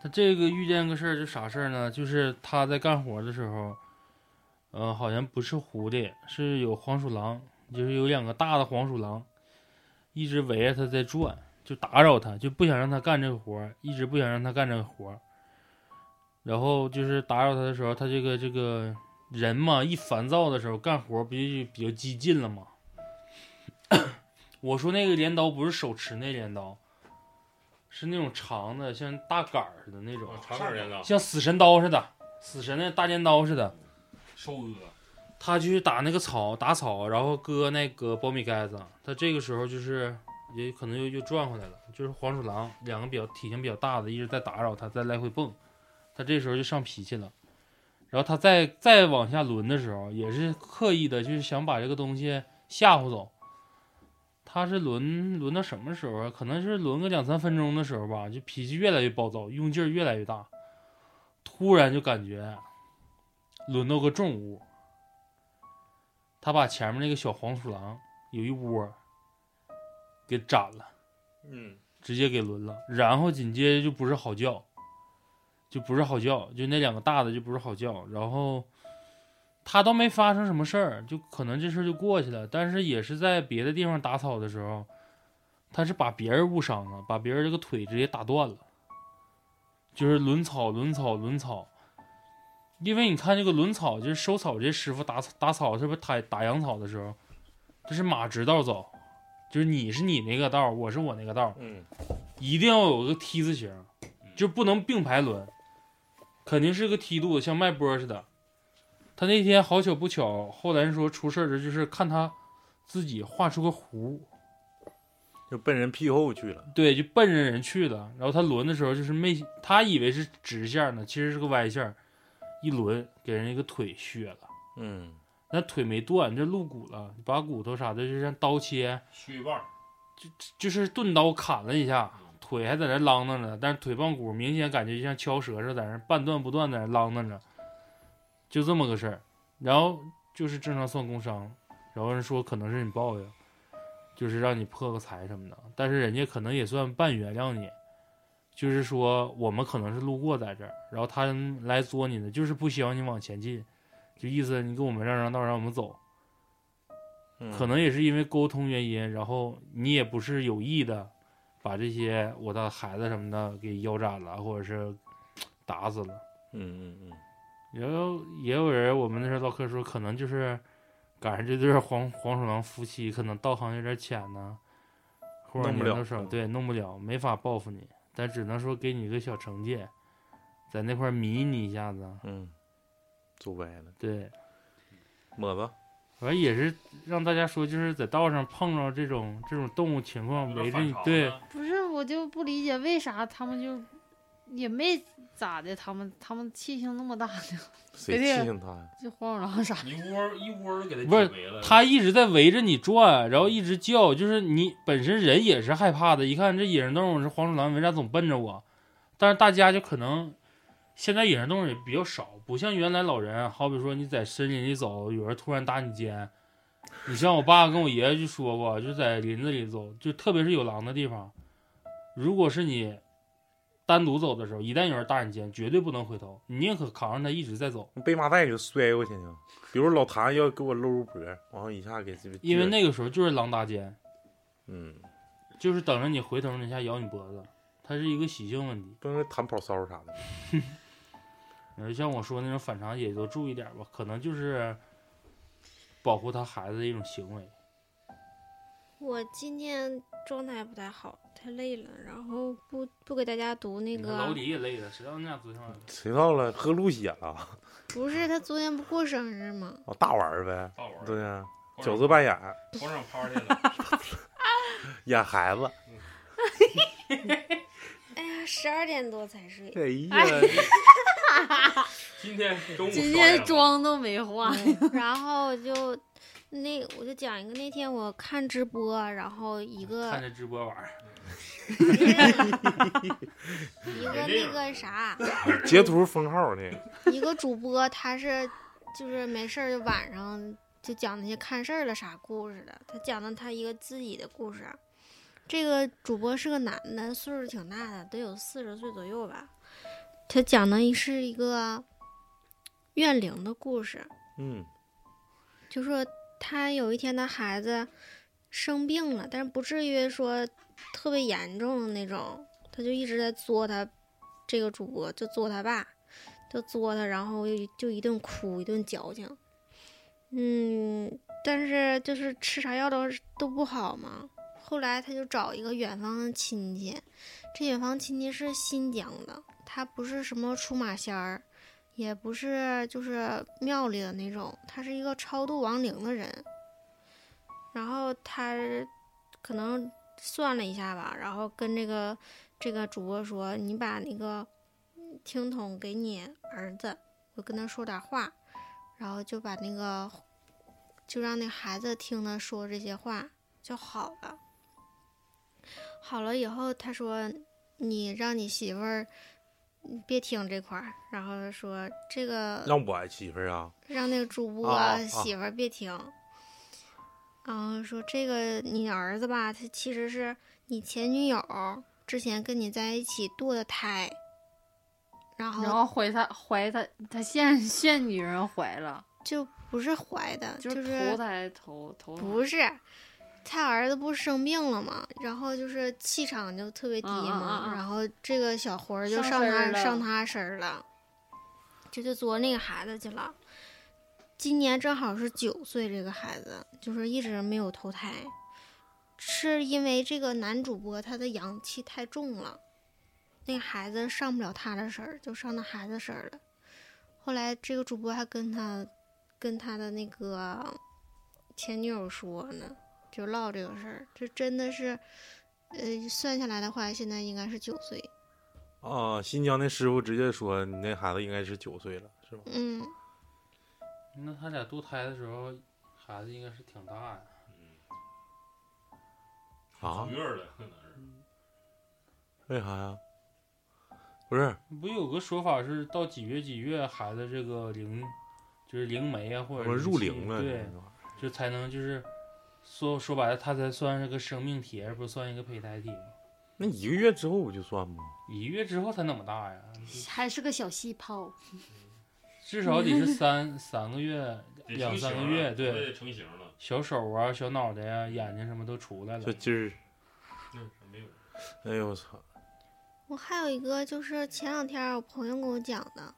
他这个遇见个事儿，就啥事儿呢？就是他在干活的时候，呃，好像不是狐狸，是有黄鼠狼，就是有两个大的黄鼠狼，一直围着他在转，就打扰他，就不想让他干这个活，一直不想让他干这个活。然后就是打扰他的时候，他这个这个人嘛，一烦躁的时候干活不就比较激进了吗？我说那个镰刀不是手持那镰刀，是那种长的，像大杆儿似的那种，长杆镰刀，像死神刀似的，死神那大镰刀似的。收割，他去打那个草，打草，然后割那个苞米盖子。他这个时候就是也可能又又转回来了，就是黄鼠狼两个比较体型比较大的一直在打扰他，在来回蹦。他这时候就上脾气了，然后他再再往下轮的时候，也是刻意的，就是想把这个东西吓唬走。他是轮轮到什么时候啊？可能是轮个两三分钟的时候吧，就脾气越来越暴躁，用劲儿越来越大。突然就感觉轮到个重物，他把前面那个小黄鼠狼有一窝给斩了。嗯，直接给轮了，然后紧接着就不是好叫，就不是好叫，就那两个大的就不是好叫，然后他倒没发生什么事儿，就可能这事儿就过去了，但是也是在别的地方打草的时候，他是把别人误伤了，把别人这个腿直接打断了，就是轮草轮草轮草，因为你看这个轮草，就是收草这师傅打草打草是不是打打羊草的时候，这是马直道走，就是你是你那个道，我是我那个道。嗯，一定要有个梯字形，就不能并排抡，肯定是个梯度，像脉搏似的。他那天好巧不巧，后来说出事儿的就是看他自己画出个弧，就奔人屁后去了。对，就奔着人去了。然后他轮的时候就是没，他以为是直线呢，其实是个歪线，一轮给人一个腿削了，嗯，那腿没断，这露骨了，把骨头啥的就像刀切，削一半就，就是钝刀砍了一下，腿还在那啷当着，但是腿棒骨明显感觉就像敲舌似的，在那半断不断在那啷当着，就这么个事儿。然后就是正常算工伤，然后人说可能是你报应，就是让你破个财什么的，但是人家可能也算半原谅你，就是说我们可能是路过在这儿，然后他来作你的，就是不希望你往前进，就意思你给我们让让道，让我们走。嗯可能也是因为沟通原因，然后你也不是有意的，把这些我的孩子什么的给腰斩了，或者是打死了。嗯嗯嗯，然后也有人，我们那时候唠嗑说，可能就是赶上这对黄黄鼠狼夫妻，可能道行有点浅呢，或者对，弄不了，没法报复你，但只能说给你一个小惩戒，在那块迷你一下子，嗯，做歪了。对，抹子，反正也是让大家说，就是在道上碰着这种这种动物情况围着你，对，不是，我就不理解为啥他们就也没咋的？他们他们气性那么大呢？谁对气性大呀？这黄鼠狼啥？一窝一窝都给他不是。他一直在围着你转，然后一直叫，就是你本身人也是害怕的。一看这野生动物是黄鼠狼，为啥总奔着我？但是大家就可能现在野生动物也比较少，不像原来老人，好比说你在森林里走，有人突然打你肩。你像我爸跟我爷爷就说过，就在林子里走，就特别是有狼的地方，如果是你单独走的时候，一旦有人搭你肩，绝对不能回头，你宁可扛着他一直在走，背麻袋就摔过去呢。比如老谭要给我搂住脖，然后一下给这个，因为那个时候就是狼搭肩。嗯，就是等着你回头那下咬你脖子，它是一个习性问题。不能弹跑骚啥的。呃，像我说那种反常也都注意点吧，可能就是保护他孩子的一种行为。我今天状态不太好，太累了，然后不不给大家读那个老个，李也累了，谁让你俩昨天晚上？谁到了喝鹿血了？不是他昨天不过生日吗？哦，大玩儿呗。大玩儿对呀，光角色扮演，光上 party 了，演孩子。哎呀，十二点多才睡。哎呀，今天中午今天妆都没化，然后就那我就讲一个，那天我看直播，然后一个看着直播玩儿，一个那个啥，截图封号呢？一个主播他是就是没事儿就晚上就讲那些看事儿的啥故事的，他讲的他一个自己的故事。这个主播是个男的，岁数挺大的，得有四十岁左右吧。他讲的是一个怨灵的故事，嗯，就说他有一天他孩子生病了，但是不至于说特别严重的那种，他就一直在作他这个主播，就作他爸，就作他，然后就就一顿哭，一顿矫情。嗯，但是就是吃啥药都都不好嘛。后来他就找一个远方的亲戚，这远方亲戚是新疆的，他不是什么出马仙儿，也不是就是庙里的那种，他是一个超度亡灵的人。然后他可能算了一下吧，然后跟这个这个主播说：“你把那个听筒给你儿子，我跟他说点话。”然后就把那个就让那孩子听他说这些话就好了。好了以后，他说：“你让你媳妇儿嗯别听这块儿。”然后说：“这个让我媳妇儿啊，让那个主播啊啊媳妇儿别听。然后说这个你儿子吧，他其实是你前女友之前跟你在一起堕的胎，然后然后怀他怀他他现现女人怀了，就不是怀的，就就是投胎投投不是，他儿子不是生病了吗？然后就是气场就特别低嘛，然后这个小魂儿就上上他上他身儿了，这就作那个孩子去了。今年正好是九岁，这个孩子就是一直没有投胎，是因为这个男主播他的阳气太重了，那个孩子上不了他的身儿，就上那孩子身儿了。后来这个主播还跟他跟他的那个前女友说呢，就唠这个事儿，这真的是，呃，算下来的话，现在应该是九岁。啊，新疆那师傅直接说你那孩子应该是九岁了，是吧？嗯，那他俩堕胎的时候，孩子应该是挺大呀。啊走？月了，可能是。为啥呀？不是，不有个说法是到几月几月，孩子这个灵就是灵媒啊，或者我是气入灵了，对就才能就是说说白了，它才算是个生命体，而不算一个胚胎体吗？那一个月之后不就算吗？一个月之后才那么大呀，还是个小细胞，至少得是三 三个月、两三个月，了对，成型了。小手啊、小脑袋呀、眼睛什么都出来了这。劲儿，嗯，没有。哎呦我操！我还有一个就是前两天我朋友跟我讲的，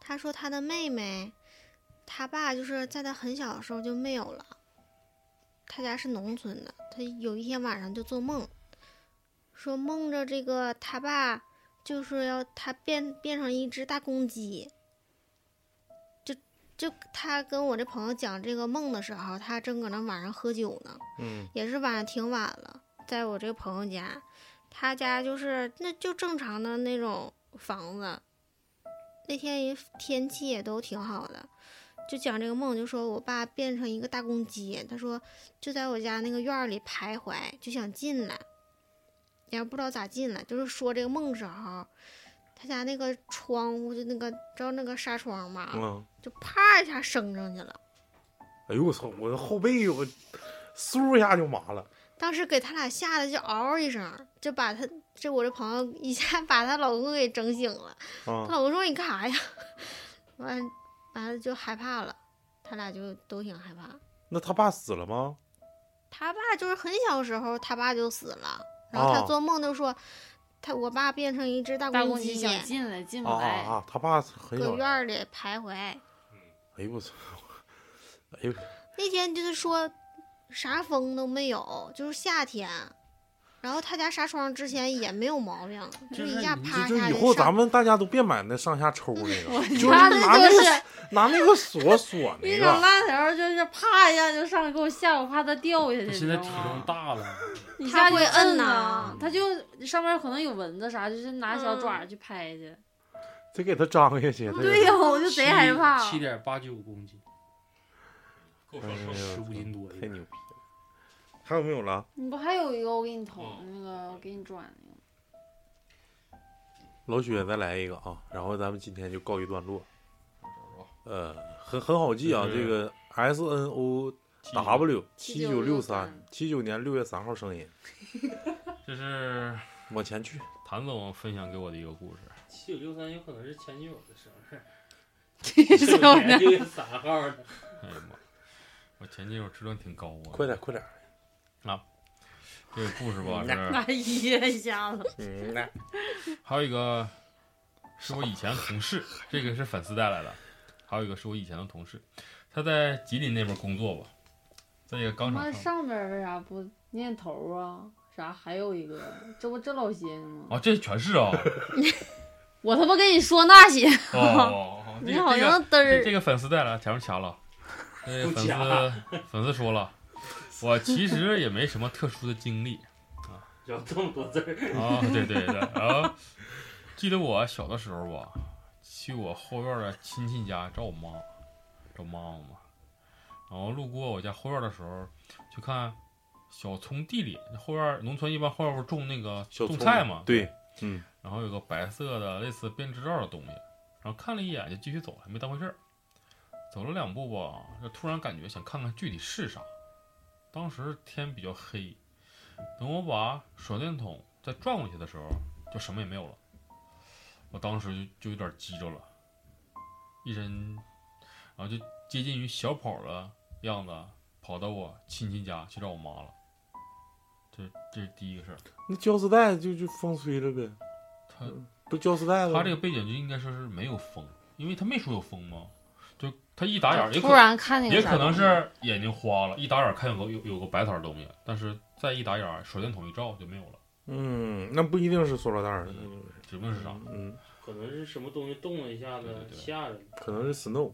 他说他的妹妹，他爸就是在他很小的时候就没有了。他家是农村的，他有一天晚上就做梦，说梦着这个他爸就是要他变变成一只大公鸡。就就他跟我这朋友讲这个梦的时候，他正搁那晚上喝酒呢，嗯，也是晚上挺晚了，在我这个朋友家，他家就是那就正常的那种房子，那天也天气也都挺好的，就讲这个梦，就说我爸变成一个大公鸡，他说就在我家那个院儿里徘徊，就想进来，也不知道咋进来，就是说这个梦时候，他家那个窗户就那个知道那个纱窗嘛？嗯，就啪一下升上去了。哎呦我操，我的后背我嗖一下就麻了。当时给他俩吓得就嗷一声，就把他这我这朋友一下 把她老公给整醒了。啊她老公说：“你干啥呀？” 完完了就害怕了，他俩就都挺害怕。那他爸死了吗？他爸就是很小时候，他爸就死了，然后他哦做梦都说，他我爸变成一只大公鸡，大公鸡想进来进不啊啊来，啊！他爸很搁。院儿里徘徊。哎呦我操！哎呦，那天就是说啥风都没有，就是夏天。然后他家纱窗之前也没有毛病，就是一下啪一下就以后咱们大家都别买那上下抽那个，我就是拿那个那就是拿那个锁 锁那种那个。烂条，就是啪一下就上来给我吓，我怕它掉下去。他现在体重大了，一下就它会摁摁呐它就上面可能有蚊子啥，就是拿小爪去拍去。得给他张下去。对呀，我就贼害怕。七点八九公斤，够十五斤多太牛逼了！还有没有了？你不还有一个我给你投那个，我给你转那个。老雪再来一个啊，然后咱们今天就告一段落。呃，很很好记啊，这个 S N O W 七九六三7963，七九年六月三号生人，这是往前去。谭总分享给我的一个故事。七九六三有可能是前女友的生日，是我呢六月三号的。哎呀妈，我前女友质量挺高啊。快点，快点。这个故事吧嗯是，哎呀，一下子。嗯，那 还有一个是我以前同事，这个是粉丝带来的，还有一个是我以前的同事，他在吉林那边工作吧，在一个钢那厂上。上边儿为啥不念头啊？啥还有一个，这不这老些呢吗？啊，这全是啊！我他妈跟你说那些，哦你好这个像嘚儿这这个粉丝带来，前面掐了。这个粉丝粉丝说了，我其实也没什么特殊的经历啊有这么多字儿，啊，对对对，然后记得我小的时候吧，去我后院的亲戚家找我妈，找妈妈嘛，然后路过我家后院的时候，就看小葱地里，后院农村一般后院不是种那个种菜嘛，对，嗯，然后有个白色的类似编织罩的东西，然后看了一眼就继续走还，没当回事儿。走了两步吧，就突然感觉想看看具体是啥。当时天比较黑，等我把手电筒再转过去的时候，就什么也没有了。我当时就就有点急着了，一身，然后就接近于小跑的样子，跑到我亲戚家去找我妈了。这这是第一个事儿。那胶丝带就就风吹了呗，他不胶丝带了吗？他这个背景就应该说是没有风，因为他没说有风嘛，就他一打眼儿，也可突然看见也可能是眼睛花了，一打眼儿看有个有有个白色的东西，但是再一打眼儿，手电筒一照就没有了，嗯，那不一定是塑料袋儿，指不定是啥。嗯，可能是什么东西动了一下子对对对吓人。可能是 snow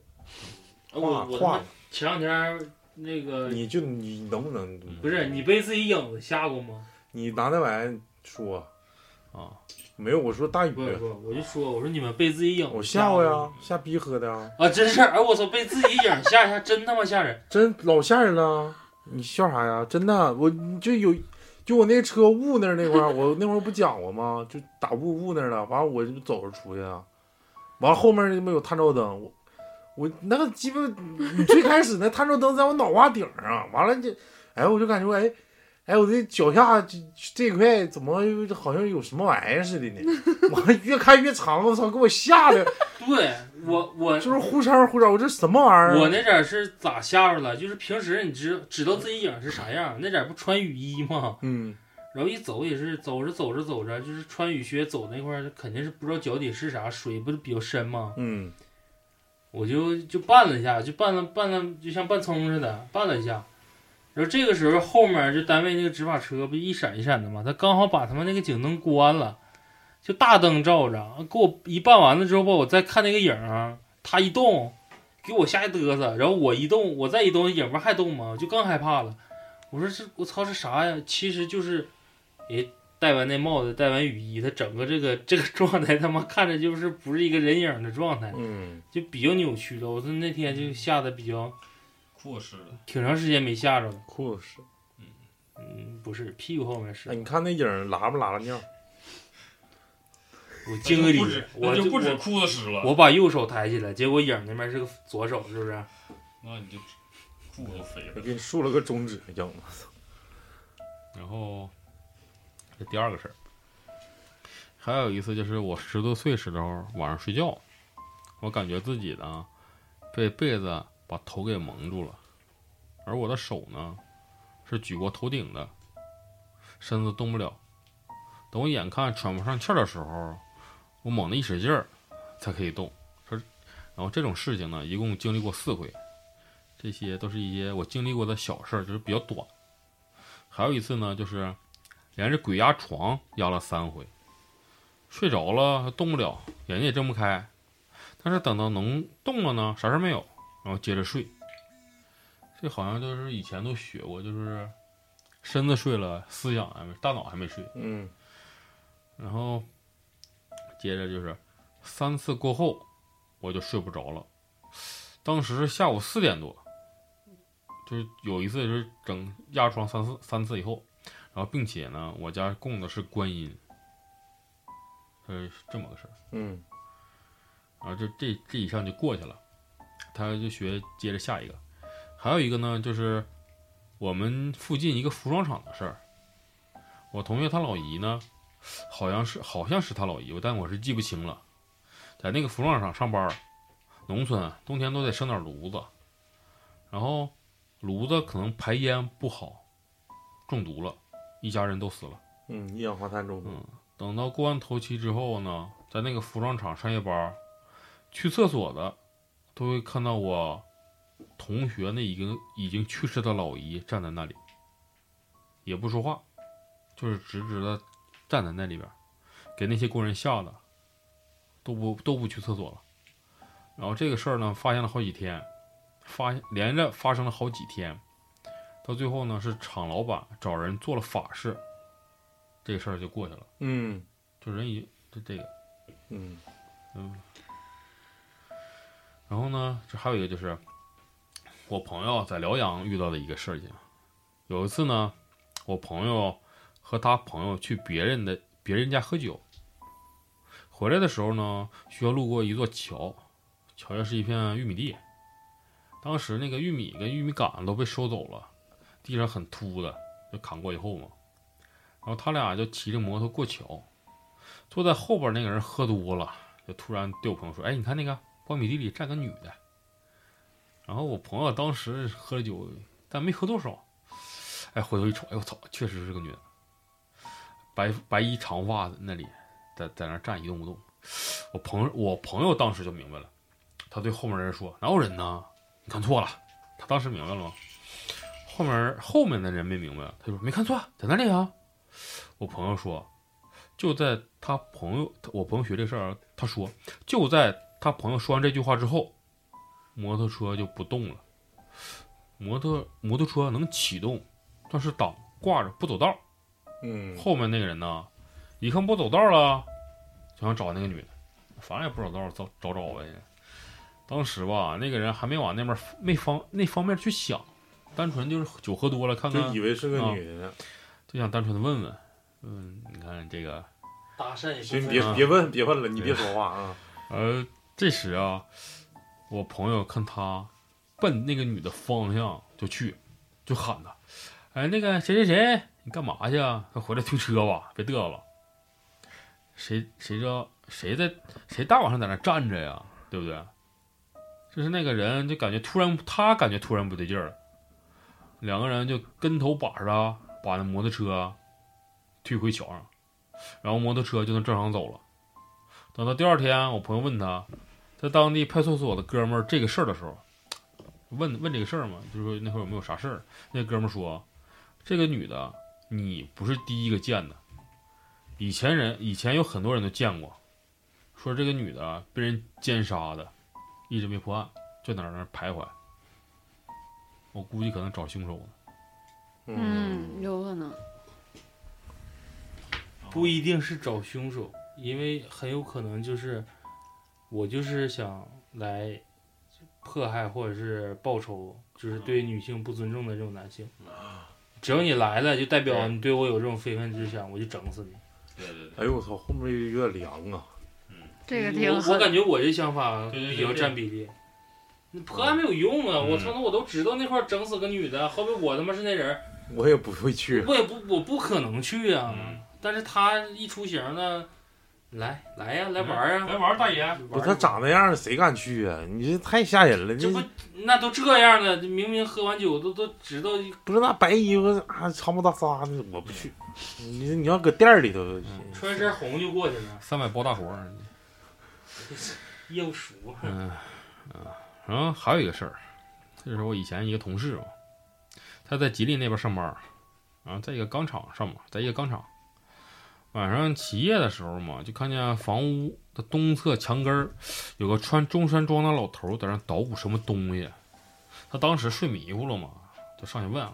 啊我我，前两天那个你就你能不能嗯不是你被自己影子吓过吗？你拿那玩意儿说啊，没有？我说大宇，不不，我就说我说你们被自己影我子吓我呀吓逼喝的啊，啊，真是！哎，我操，被自己影吓一下，真他妈吓人！真老吓人了。你笑啥呀？真的，我就有，就我那车雾那儿那块儿，我那会儿不讲过吗？就打雾雾那儿了，完了我就走着出去啊，完了后面就没有探照灯，我我那个鸡巴，你最开始那探照灯在我脑瓜顶上，完了就，哎，我就感觉哎。哎，我这脚下这这块怎么好像有什么玩意儿似的呢？完了越看越长，我操，给我吓的，对我我就是忽闪忽闪，我这什么玩意儿啊？我那点是咋吓着了？就是平时你知知道自己影是啥样，那点不穿雨衣吗？嗯，然后一走也是走着走着走着，就是穿雨靴走那块儿，肯定是不知道脚底是啥，水不是比较深吗？嗯我就就绊了一下，就绊了绊了，就像绊葱似的，绊了一下。然后这个时候后面就单位那个执法车不一闪一闪的嘛，他刚好把他们那个警灯关了，就大灯照着，给我一办完了之后吧，我再看那个影儿，他一动，给我吓一嘚瑟，然后我一动，我再一动，影不还动吗？我就更害怕了。我说这我操是啥呀？其实就是，也戴完那帽子，戴完雨衣，他整个这个这个状态，他妈看着就是不是一个人影的状态，嗯，就比较扭曲了。我说那天就吓得比较挺长时间没吓着了。裤子湿。嗯，不是，屁股后面是哎，。你看那影儿拉不拉了尿？我敬个理不止，，我那就不止我裤子湿了。我把右手抬起来，结果影那边是个左手，是不是？那你就裤子都飞了。我给你竖了个中指，影子。然后这第二个事儿，还有一次就是我十多岁时候晚上睡觉，我感觉自己呢被被子把头给蒙住了，而我的手呢是举过头顶的，身子动不了。等我眼看喘不上气儿的时候，我猛地一使劲儿才可以动。说，然后这种事情呢，一共经历过四回，这些都是一些我经历过的小事儿，就是比较短。还有一次呢，就是连着鬼压床压了三回，睡着了动不了，眼睛也睁不开，但是等到能动了呢，啥事儿没有，然后接着睡。这好像就是以前都学过，就是身子睡了，思想还没，大脑还没睡。嗯然后接着就是三次过后，我就睡不着了。当时是下午四点多，就是有一次就是整压床三次三次以后，然后并且呢，我家供的是观音，呃，是这么个事儿。嗯然后就这这一项就过去了，他就学接着下一个，还有一个呢，就是我们附近一个服装厂的事儿。我同学他老姨呢，好像是好像是他老姨，但我是记不清了，在那个服装厂上班，农村啊冬天都得生点炉子，然后炉子可能排烟不好，中毒了，一家人都死了。嗯，一氧化碳中毒。嗯，等到过完头七之后呢，在那个服装厂上夜班，去厕所的都会看到我同学那已经已经去世的老姨站在那里，也不说话，就是直直的站在那里边，给那些工人吓得都不都不去厕所了。然后这个事儿呢，发现了好几天，发连着发生了好几天，到最后呢，是厂老板找人做了法事，这个事儿就过去了。嗯就人已就这个，嗯嗯。然后呢，这还有一个就是，我朋友在辽阳遇到的一个事情。有一次呢，我朋友和他朋友去别人的别人家喝酒，回来的时候呢，需要路过一座桥，桥下是一片玉米地。当时那个玉米跟玉米杆都被收走了，地上很秃的，就砍过以后嘛。然后他俩就骑着摩托过桥，坐在后边那个人喝多了，就突然对我朋友说：“哎，你看那个苞米地里站个女的。”然后我朋友当时喝了酒，但没喝多少，哎，回头一瞅，哎我操，确实是个女的，白白衣长发在那里，在在那站一动不动。我朋友我朋友当时就明白了，他对后面人说：“哪有人呢？你看错了。”他当时明白了吗？后面后面的人没明白，他就说：“没看错，在那里啊。”我朋友说，就在他朋友，我朋友学这事儿，他说，就在他朋友说完这句话之后，摩托车就不动了。摩托摩托车能启动，但是档挂着不走道。嗯，后面那个人呢，一看不走道了，就想找那个女的，反正也不找道，找找找呗。当时吧，那个人还没往那边没方那方面去想，单纯就是酒喝多了，看看就以为是个啊女的呢。就想单纯的问问，嗯，你看这个，搭讪也行，不分别别问别问了，你别说话啊。呃，这时啊，我朋友看他奔那个女的方向就去，就喊他，哎，那个谁谁谁，你干嘛去啊？快回来推车吧，别嘚瑟了。谁谁知道谁在谁大晚上在那站着呀？对不对？就是那个人就感觉突然，他感觉突然不对劲儿了，两个人就跟头把着把那摩托车推回桥上，然后摩托车就能正常走了。等到第二天，我朋友问他，在当地派出所的哥们儿这个事儿的时候，问问这个事儿嘛，就是说那会儿有没有啥事儿？那哥们儿说，这个女的你不是第一个见的，以前人以前有很多人都见过，说这个女的被人奸杀的，一直没破案，就在那儿徘徊。我估计可能找凶手呢。嗯，有可能。不一定是找凶手，因为很有可能就是我就是想来迫害或者是报仇，就是对女性不尊重的这种男性。只要你来了，就代表你对我有这种非分之想，我就整死你。对对对，哎呦我操，后面有点凉啊！这个挺我我。感觉我这想法对对对比较占比例。你迫害没有用啊！嗯我操，那我都知道那块儿整死个女的，后边我他妈是那人儿，我也不会去。我也不我不可能去啊。嗯但是他一出行呢，来来呀，来玩儿啊，来玩儿大爷，不，他长那样，谁敢去啊？你这太吓人了！这不那都这样了，明明喝完酒都都知道不是那白衣服啊，长不大撒的，我不去。你你要搁店儿里头，穿身红就过去了，三百包大活儿。业务熟。嗯啊，然后还有一个事儿，这是我以前一个同事嘛，他在吉林那边上班儿，啊，在一个钢厂上班，在一个钢厂。晚上起夜的时候嘛，就看见房屋的东侧墙根儿有个穿中山装的老头在那捣鼓什么东西。他当时睡迷糊了嘛，就上去问：“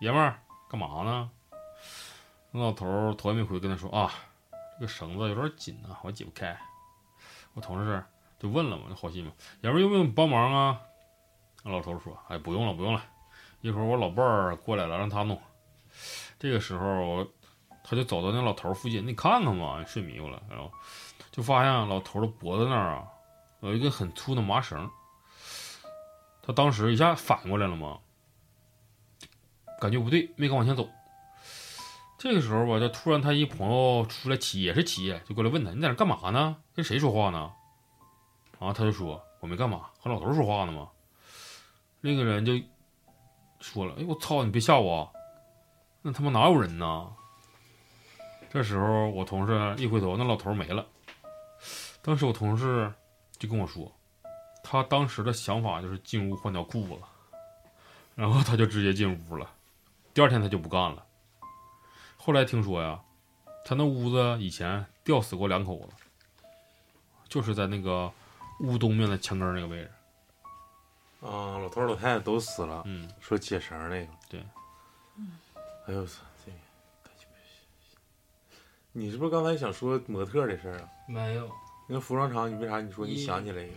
爷们儿，干嘛呢？”那老头头也没回跟他说：“啊，这个绳子有点紧啊，我解不开。”我同事就问了嘛，那好心嘛，爷们儿用不用帮忙啊？那老头说：“哎，不用了，不用了，一会儿我老伴儿过来了，让他弄。”这个时候我他就走到那老头附近，你看看嘛，睡迷糊了，然后就发现老头的脖子那儿啊有一根很粗的麻绳，他当时一下反过来了嘛，感觉不对，没敢往前走。这个时候吧，就突然他一朋友出来起也是起夜，就过来问他：“你在那干嘛呢？跟谁说话呢？”然后他就说：“我没干嘛，和老头说话呢嘛。”那个人就说了：“哎，我操，你别吓我，那他妈哪有人呢？”这时候我同事一回头，那老头儿没了。当时我同事就跟我说，他当时的想法就是进屋换条裤子，然后他就直接进屋了。第二天他就不干了。后来听说呀，他那屋子以前吊死过两口子，就是在那个屋东面的墙根那个位置。啊，老头老太太都死了，嗯，说解绳那个。对。哎呦我操，你是不是刚才想说模特的事儿啊？没有，那服装厂，你为啥你说你想起来一个？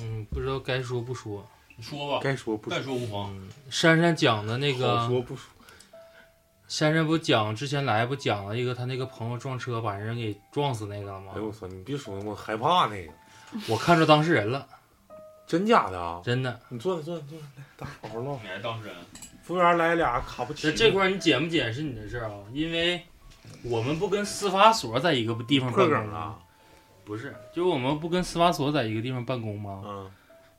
嗯，不知道该说不说。你说吧，该说不说，该说无妨。嗯，珊珊讲的那好个，说不说。珊珊不讲之前来不讲了一个他那个朋友撞车把人给撞死那个了吗哎？呦我操，你别说，我害怕那个，我看着当事人了，真假的啊？真的。你坐着坐着坐着，来，大家好好唠。你还当事人？服务员来俩卡布奇诺，这这块儿你剪不剪是你的事儿啊，因为我们不跟司法所在一个地方办公梗了。不是，就是我们不跟司法所在一个地方办公吗？嗯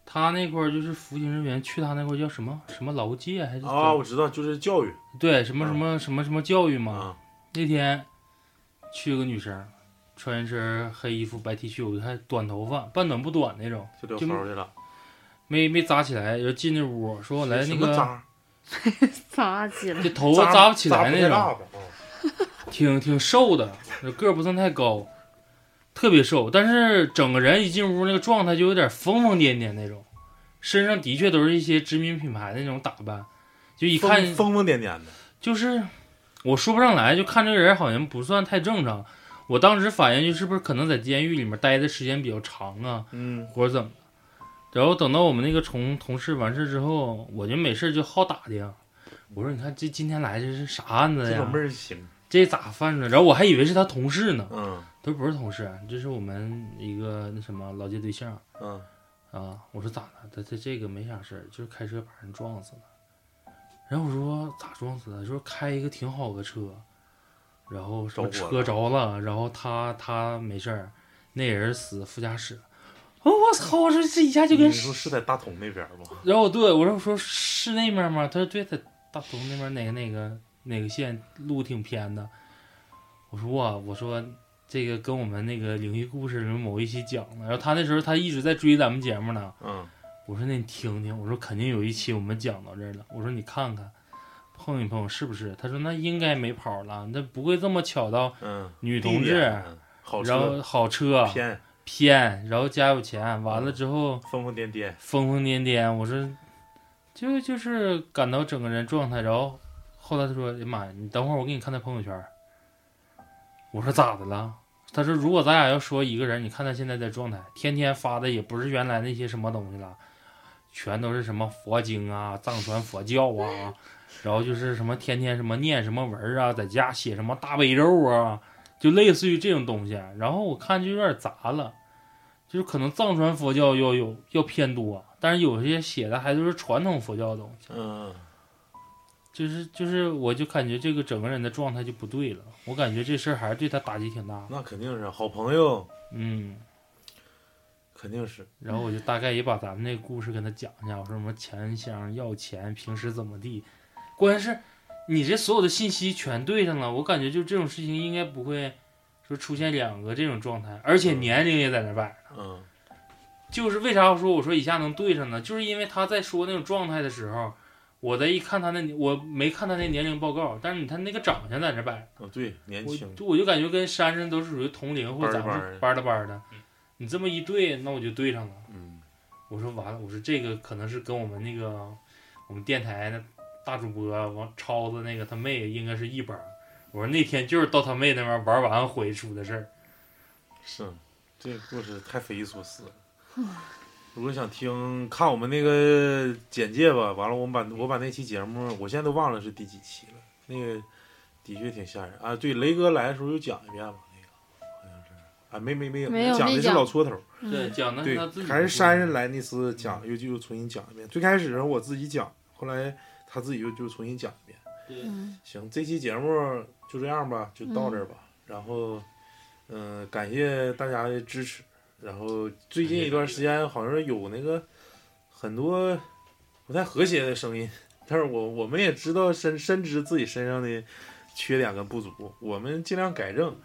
他那块儿就是服刑人员去他那块儿叫什么什么劳界还是啊，我知道，就是教育对什么嗯什么什么什么教育嘛。啊，那天去个女生，穿一身黑衣服白 T 恤，我看短头发，半短不短那种，就聊就骚去了。没没扎起来，然后进那屋说我来那个扎 扎起来，这头发扎不起来那种，挺挺瘦的，个儿不算太高，特别瘦，但是整个人一进屋那个状态就有点疯疯癫癫那种，身上的确都是一些知名品牌的那种打扮，就一看疯疯疯癫癫的。就是我说不上来，就看这个人好像不算太正常。我当时反应就是不是可能在监狱里面待的时间比较长啊，嗯，或者怎么的。然后等到我们那个同同事完事之后，我就没事就好打听，我说你看这今天来这是啥案子呀这老妹？儿行。这咋犯的？然后我还以为是他同事呢，嗯都不是同事，这是我们一个那什么老街对象嗯，啊。我说咋了？他他这个没啥事儿，就是开车把人撞死了。然后我说咋撞死的？说开一个挺好的车，然后什么车着了，然后他他没事儿，那人死副驾驶了。哦，我操！我说这一下就跟你说是在大同那边吗？然后对我说我说是那面吗？他说对，在大同那边哪个哪个哪个县路挺偏的。我说哇，我说这个跟我们那个灵异故事里面某一期讲的。然后他那时候他一直在追咱们节目呢。嗯，我说那你听听，我说肯定有一期我们讲到这儿了。我说你看看，碰一碰是不是？他说那应该没跑了，那不会这么巧到嗯，女同志，然后好车偏偏，然后家有钱，完了之后。疯疯癫癫，疯疯癫癫，我说，就就是感到整个人状态，然后后来他说：“哎呀妈呀，你等会儿我给你看他朋友圈。”我说：“咋的了？”他说：“如果咱俩要说一个人，你看他现在的状态，天天发的也不是原来那些什么东西了，全都是什么佛经啊、藏传佛教啊，然后就是什么天天什么念什么文啊，在家写什么大悲咒啊，就类似于这种东西。然后我看就有点杂了，就是可能藏传佛教要有要偏多，但是有些写的还都是传统佛教的东西。”嗯，就是就是，我就感觉这个整个人的状态就不对了。我感觉这事儿还是对他打击挺大的。那肯定是好朋友，嗯，肯定是。然后我就大概也把咱们那个故事跟他讲一下，我说什么钱箱要钱，平时怎么地。关键是，你这所有的信息全对上了，我感觉就这种事情应该不会说出现两个这种状态，而且年龄也在那摆着。嗯就是为啥我说我说一下能对上呢？就是因为他在说那种状态的时候，我在一看他那我没看他那年龄报告，但是你看那个长相在那摆着。哦，对，年我轻。就我就感觉跟珊珊都是属于同龄或者咱们是班的班的，你这么一对，那我就对上了。嗯，我说完了，我说这个可能是跟我们那个我们电台的大主播王超子那个他妹应该是一班儿。我说那天就是到他妹那边玩完回出的事儿。是，这个故事太匪夷所思了。如果想听看我们那个简介吧，完了我们把我把那期节目，我现在都忘了是第几期了。那个的确挺吓人啊。对，雷哥来的时候又讲一遍吧，那个好像是啊，没没没有，没有讲的是老搓头。对，讲的对还是珊珊来那次讲，又就又重新讲一遍。最开始我自己讲，后来他自己又就重新讲一遍。对，嗯行，这期节目就这样吧，就到这儿吧。然后，嗯、感谢大家的支持。然后最近一段时间好像有那个很多不太和谐的声音，但是我我们也知道深深知自己身上的缺点跟不足，我们尽量改正。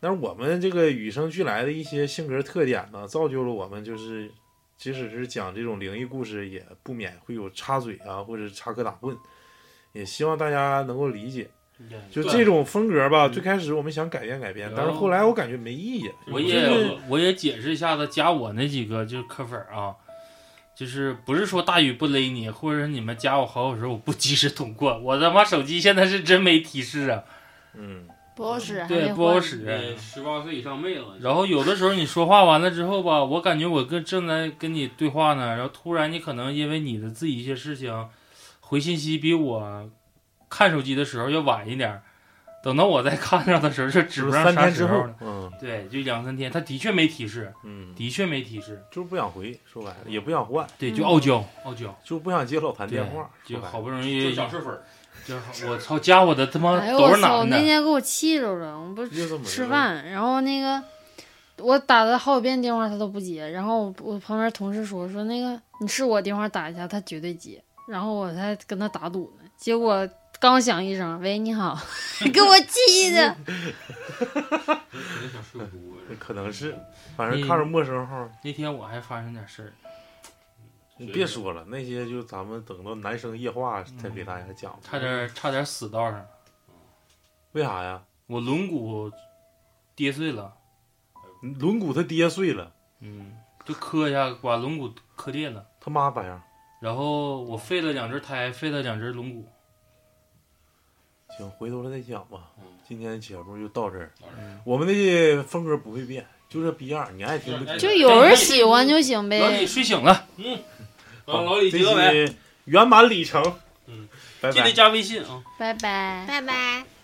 但是我们这个与生俱来的一些性格特点呢，造就了我们就是，即使是讲这种灵异故事，也不免会有插嘴啊，或者插科打诨。也希望大家能够理解。就这种风格吧，最开始我们想改变改变，但是后来我感觉没意义。我也我也解释一下子，加我那几个就是磕粉啊，就是不是说大雨不勒你，或者是你们加我好友时候我不及时通过，我他妈手机现在是真没提示啊，嗯，不好使，对，不好使。呃，十八岁以上妹子，然后有的时候你说话完了之后吧，我感觉我跟正在跟你对话呢，然后突然你可能因为你的自己一些事情，回信息比我看手机的时候要晚一点，等到我再看上的时候就指不上三天之后啥时候了。，嗯对，就两三天，他的确没提示，嗯，的确没提示。就是不想回，说白了也不想换，对，嗯就傲娇，傲娇，就不想接老谭电话，就好不容就易想睡粉儿，就我操，加我的他妈哎呦都我操！是男的，那天给我气着了，我不是吃饭，然后那个我打了好几遍电话他都不接，然后我我旁边同事说说那个你试我电话打一下，他绝对接，然后我才跟他打赌呢，结果刚响一声喂你好，给我气的。可能是，反正看着陌生号，那天我还发生点事儿，你别说了，那些就咱们等到男生夜话再给大家讲。差点差点死道上，为啥呀？我轮毂跌碎了，轮毂它跌碎了，嗯，就磕一下把轮毂磕裂了，他妈咋样？然后我废了两只胎，废了两只轮毂，行，回头了再讲吧嗯。今天节目就到这儿，嗯，我们的风格不会变，就这逼样，你爱听不听。就有人喜欢就行老李呗。睡醒了，老老李这结个尾，期圆满里程。嗯，拜拜记得。加微信啊。拜拜。拜拜。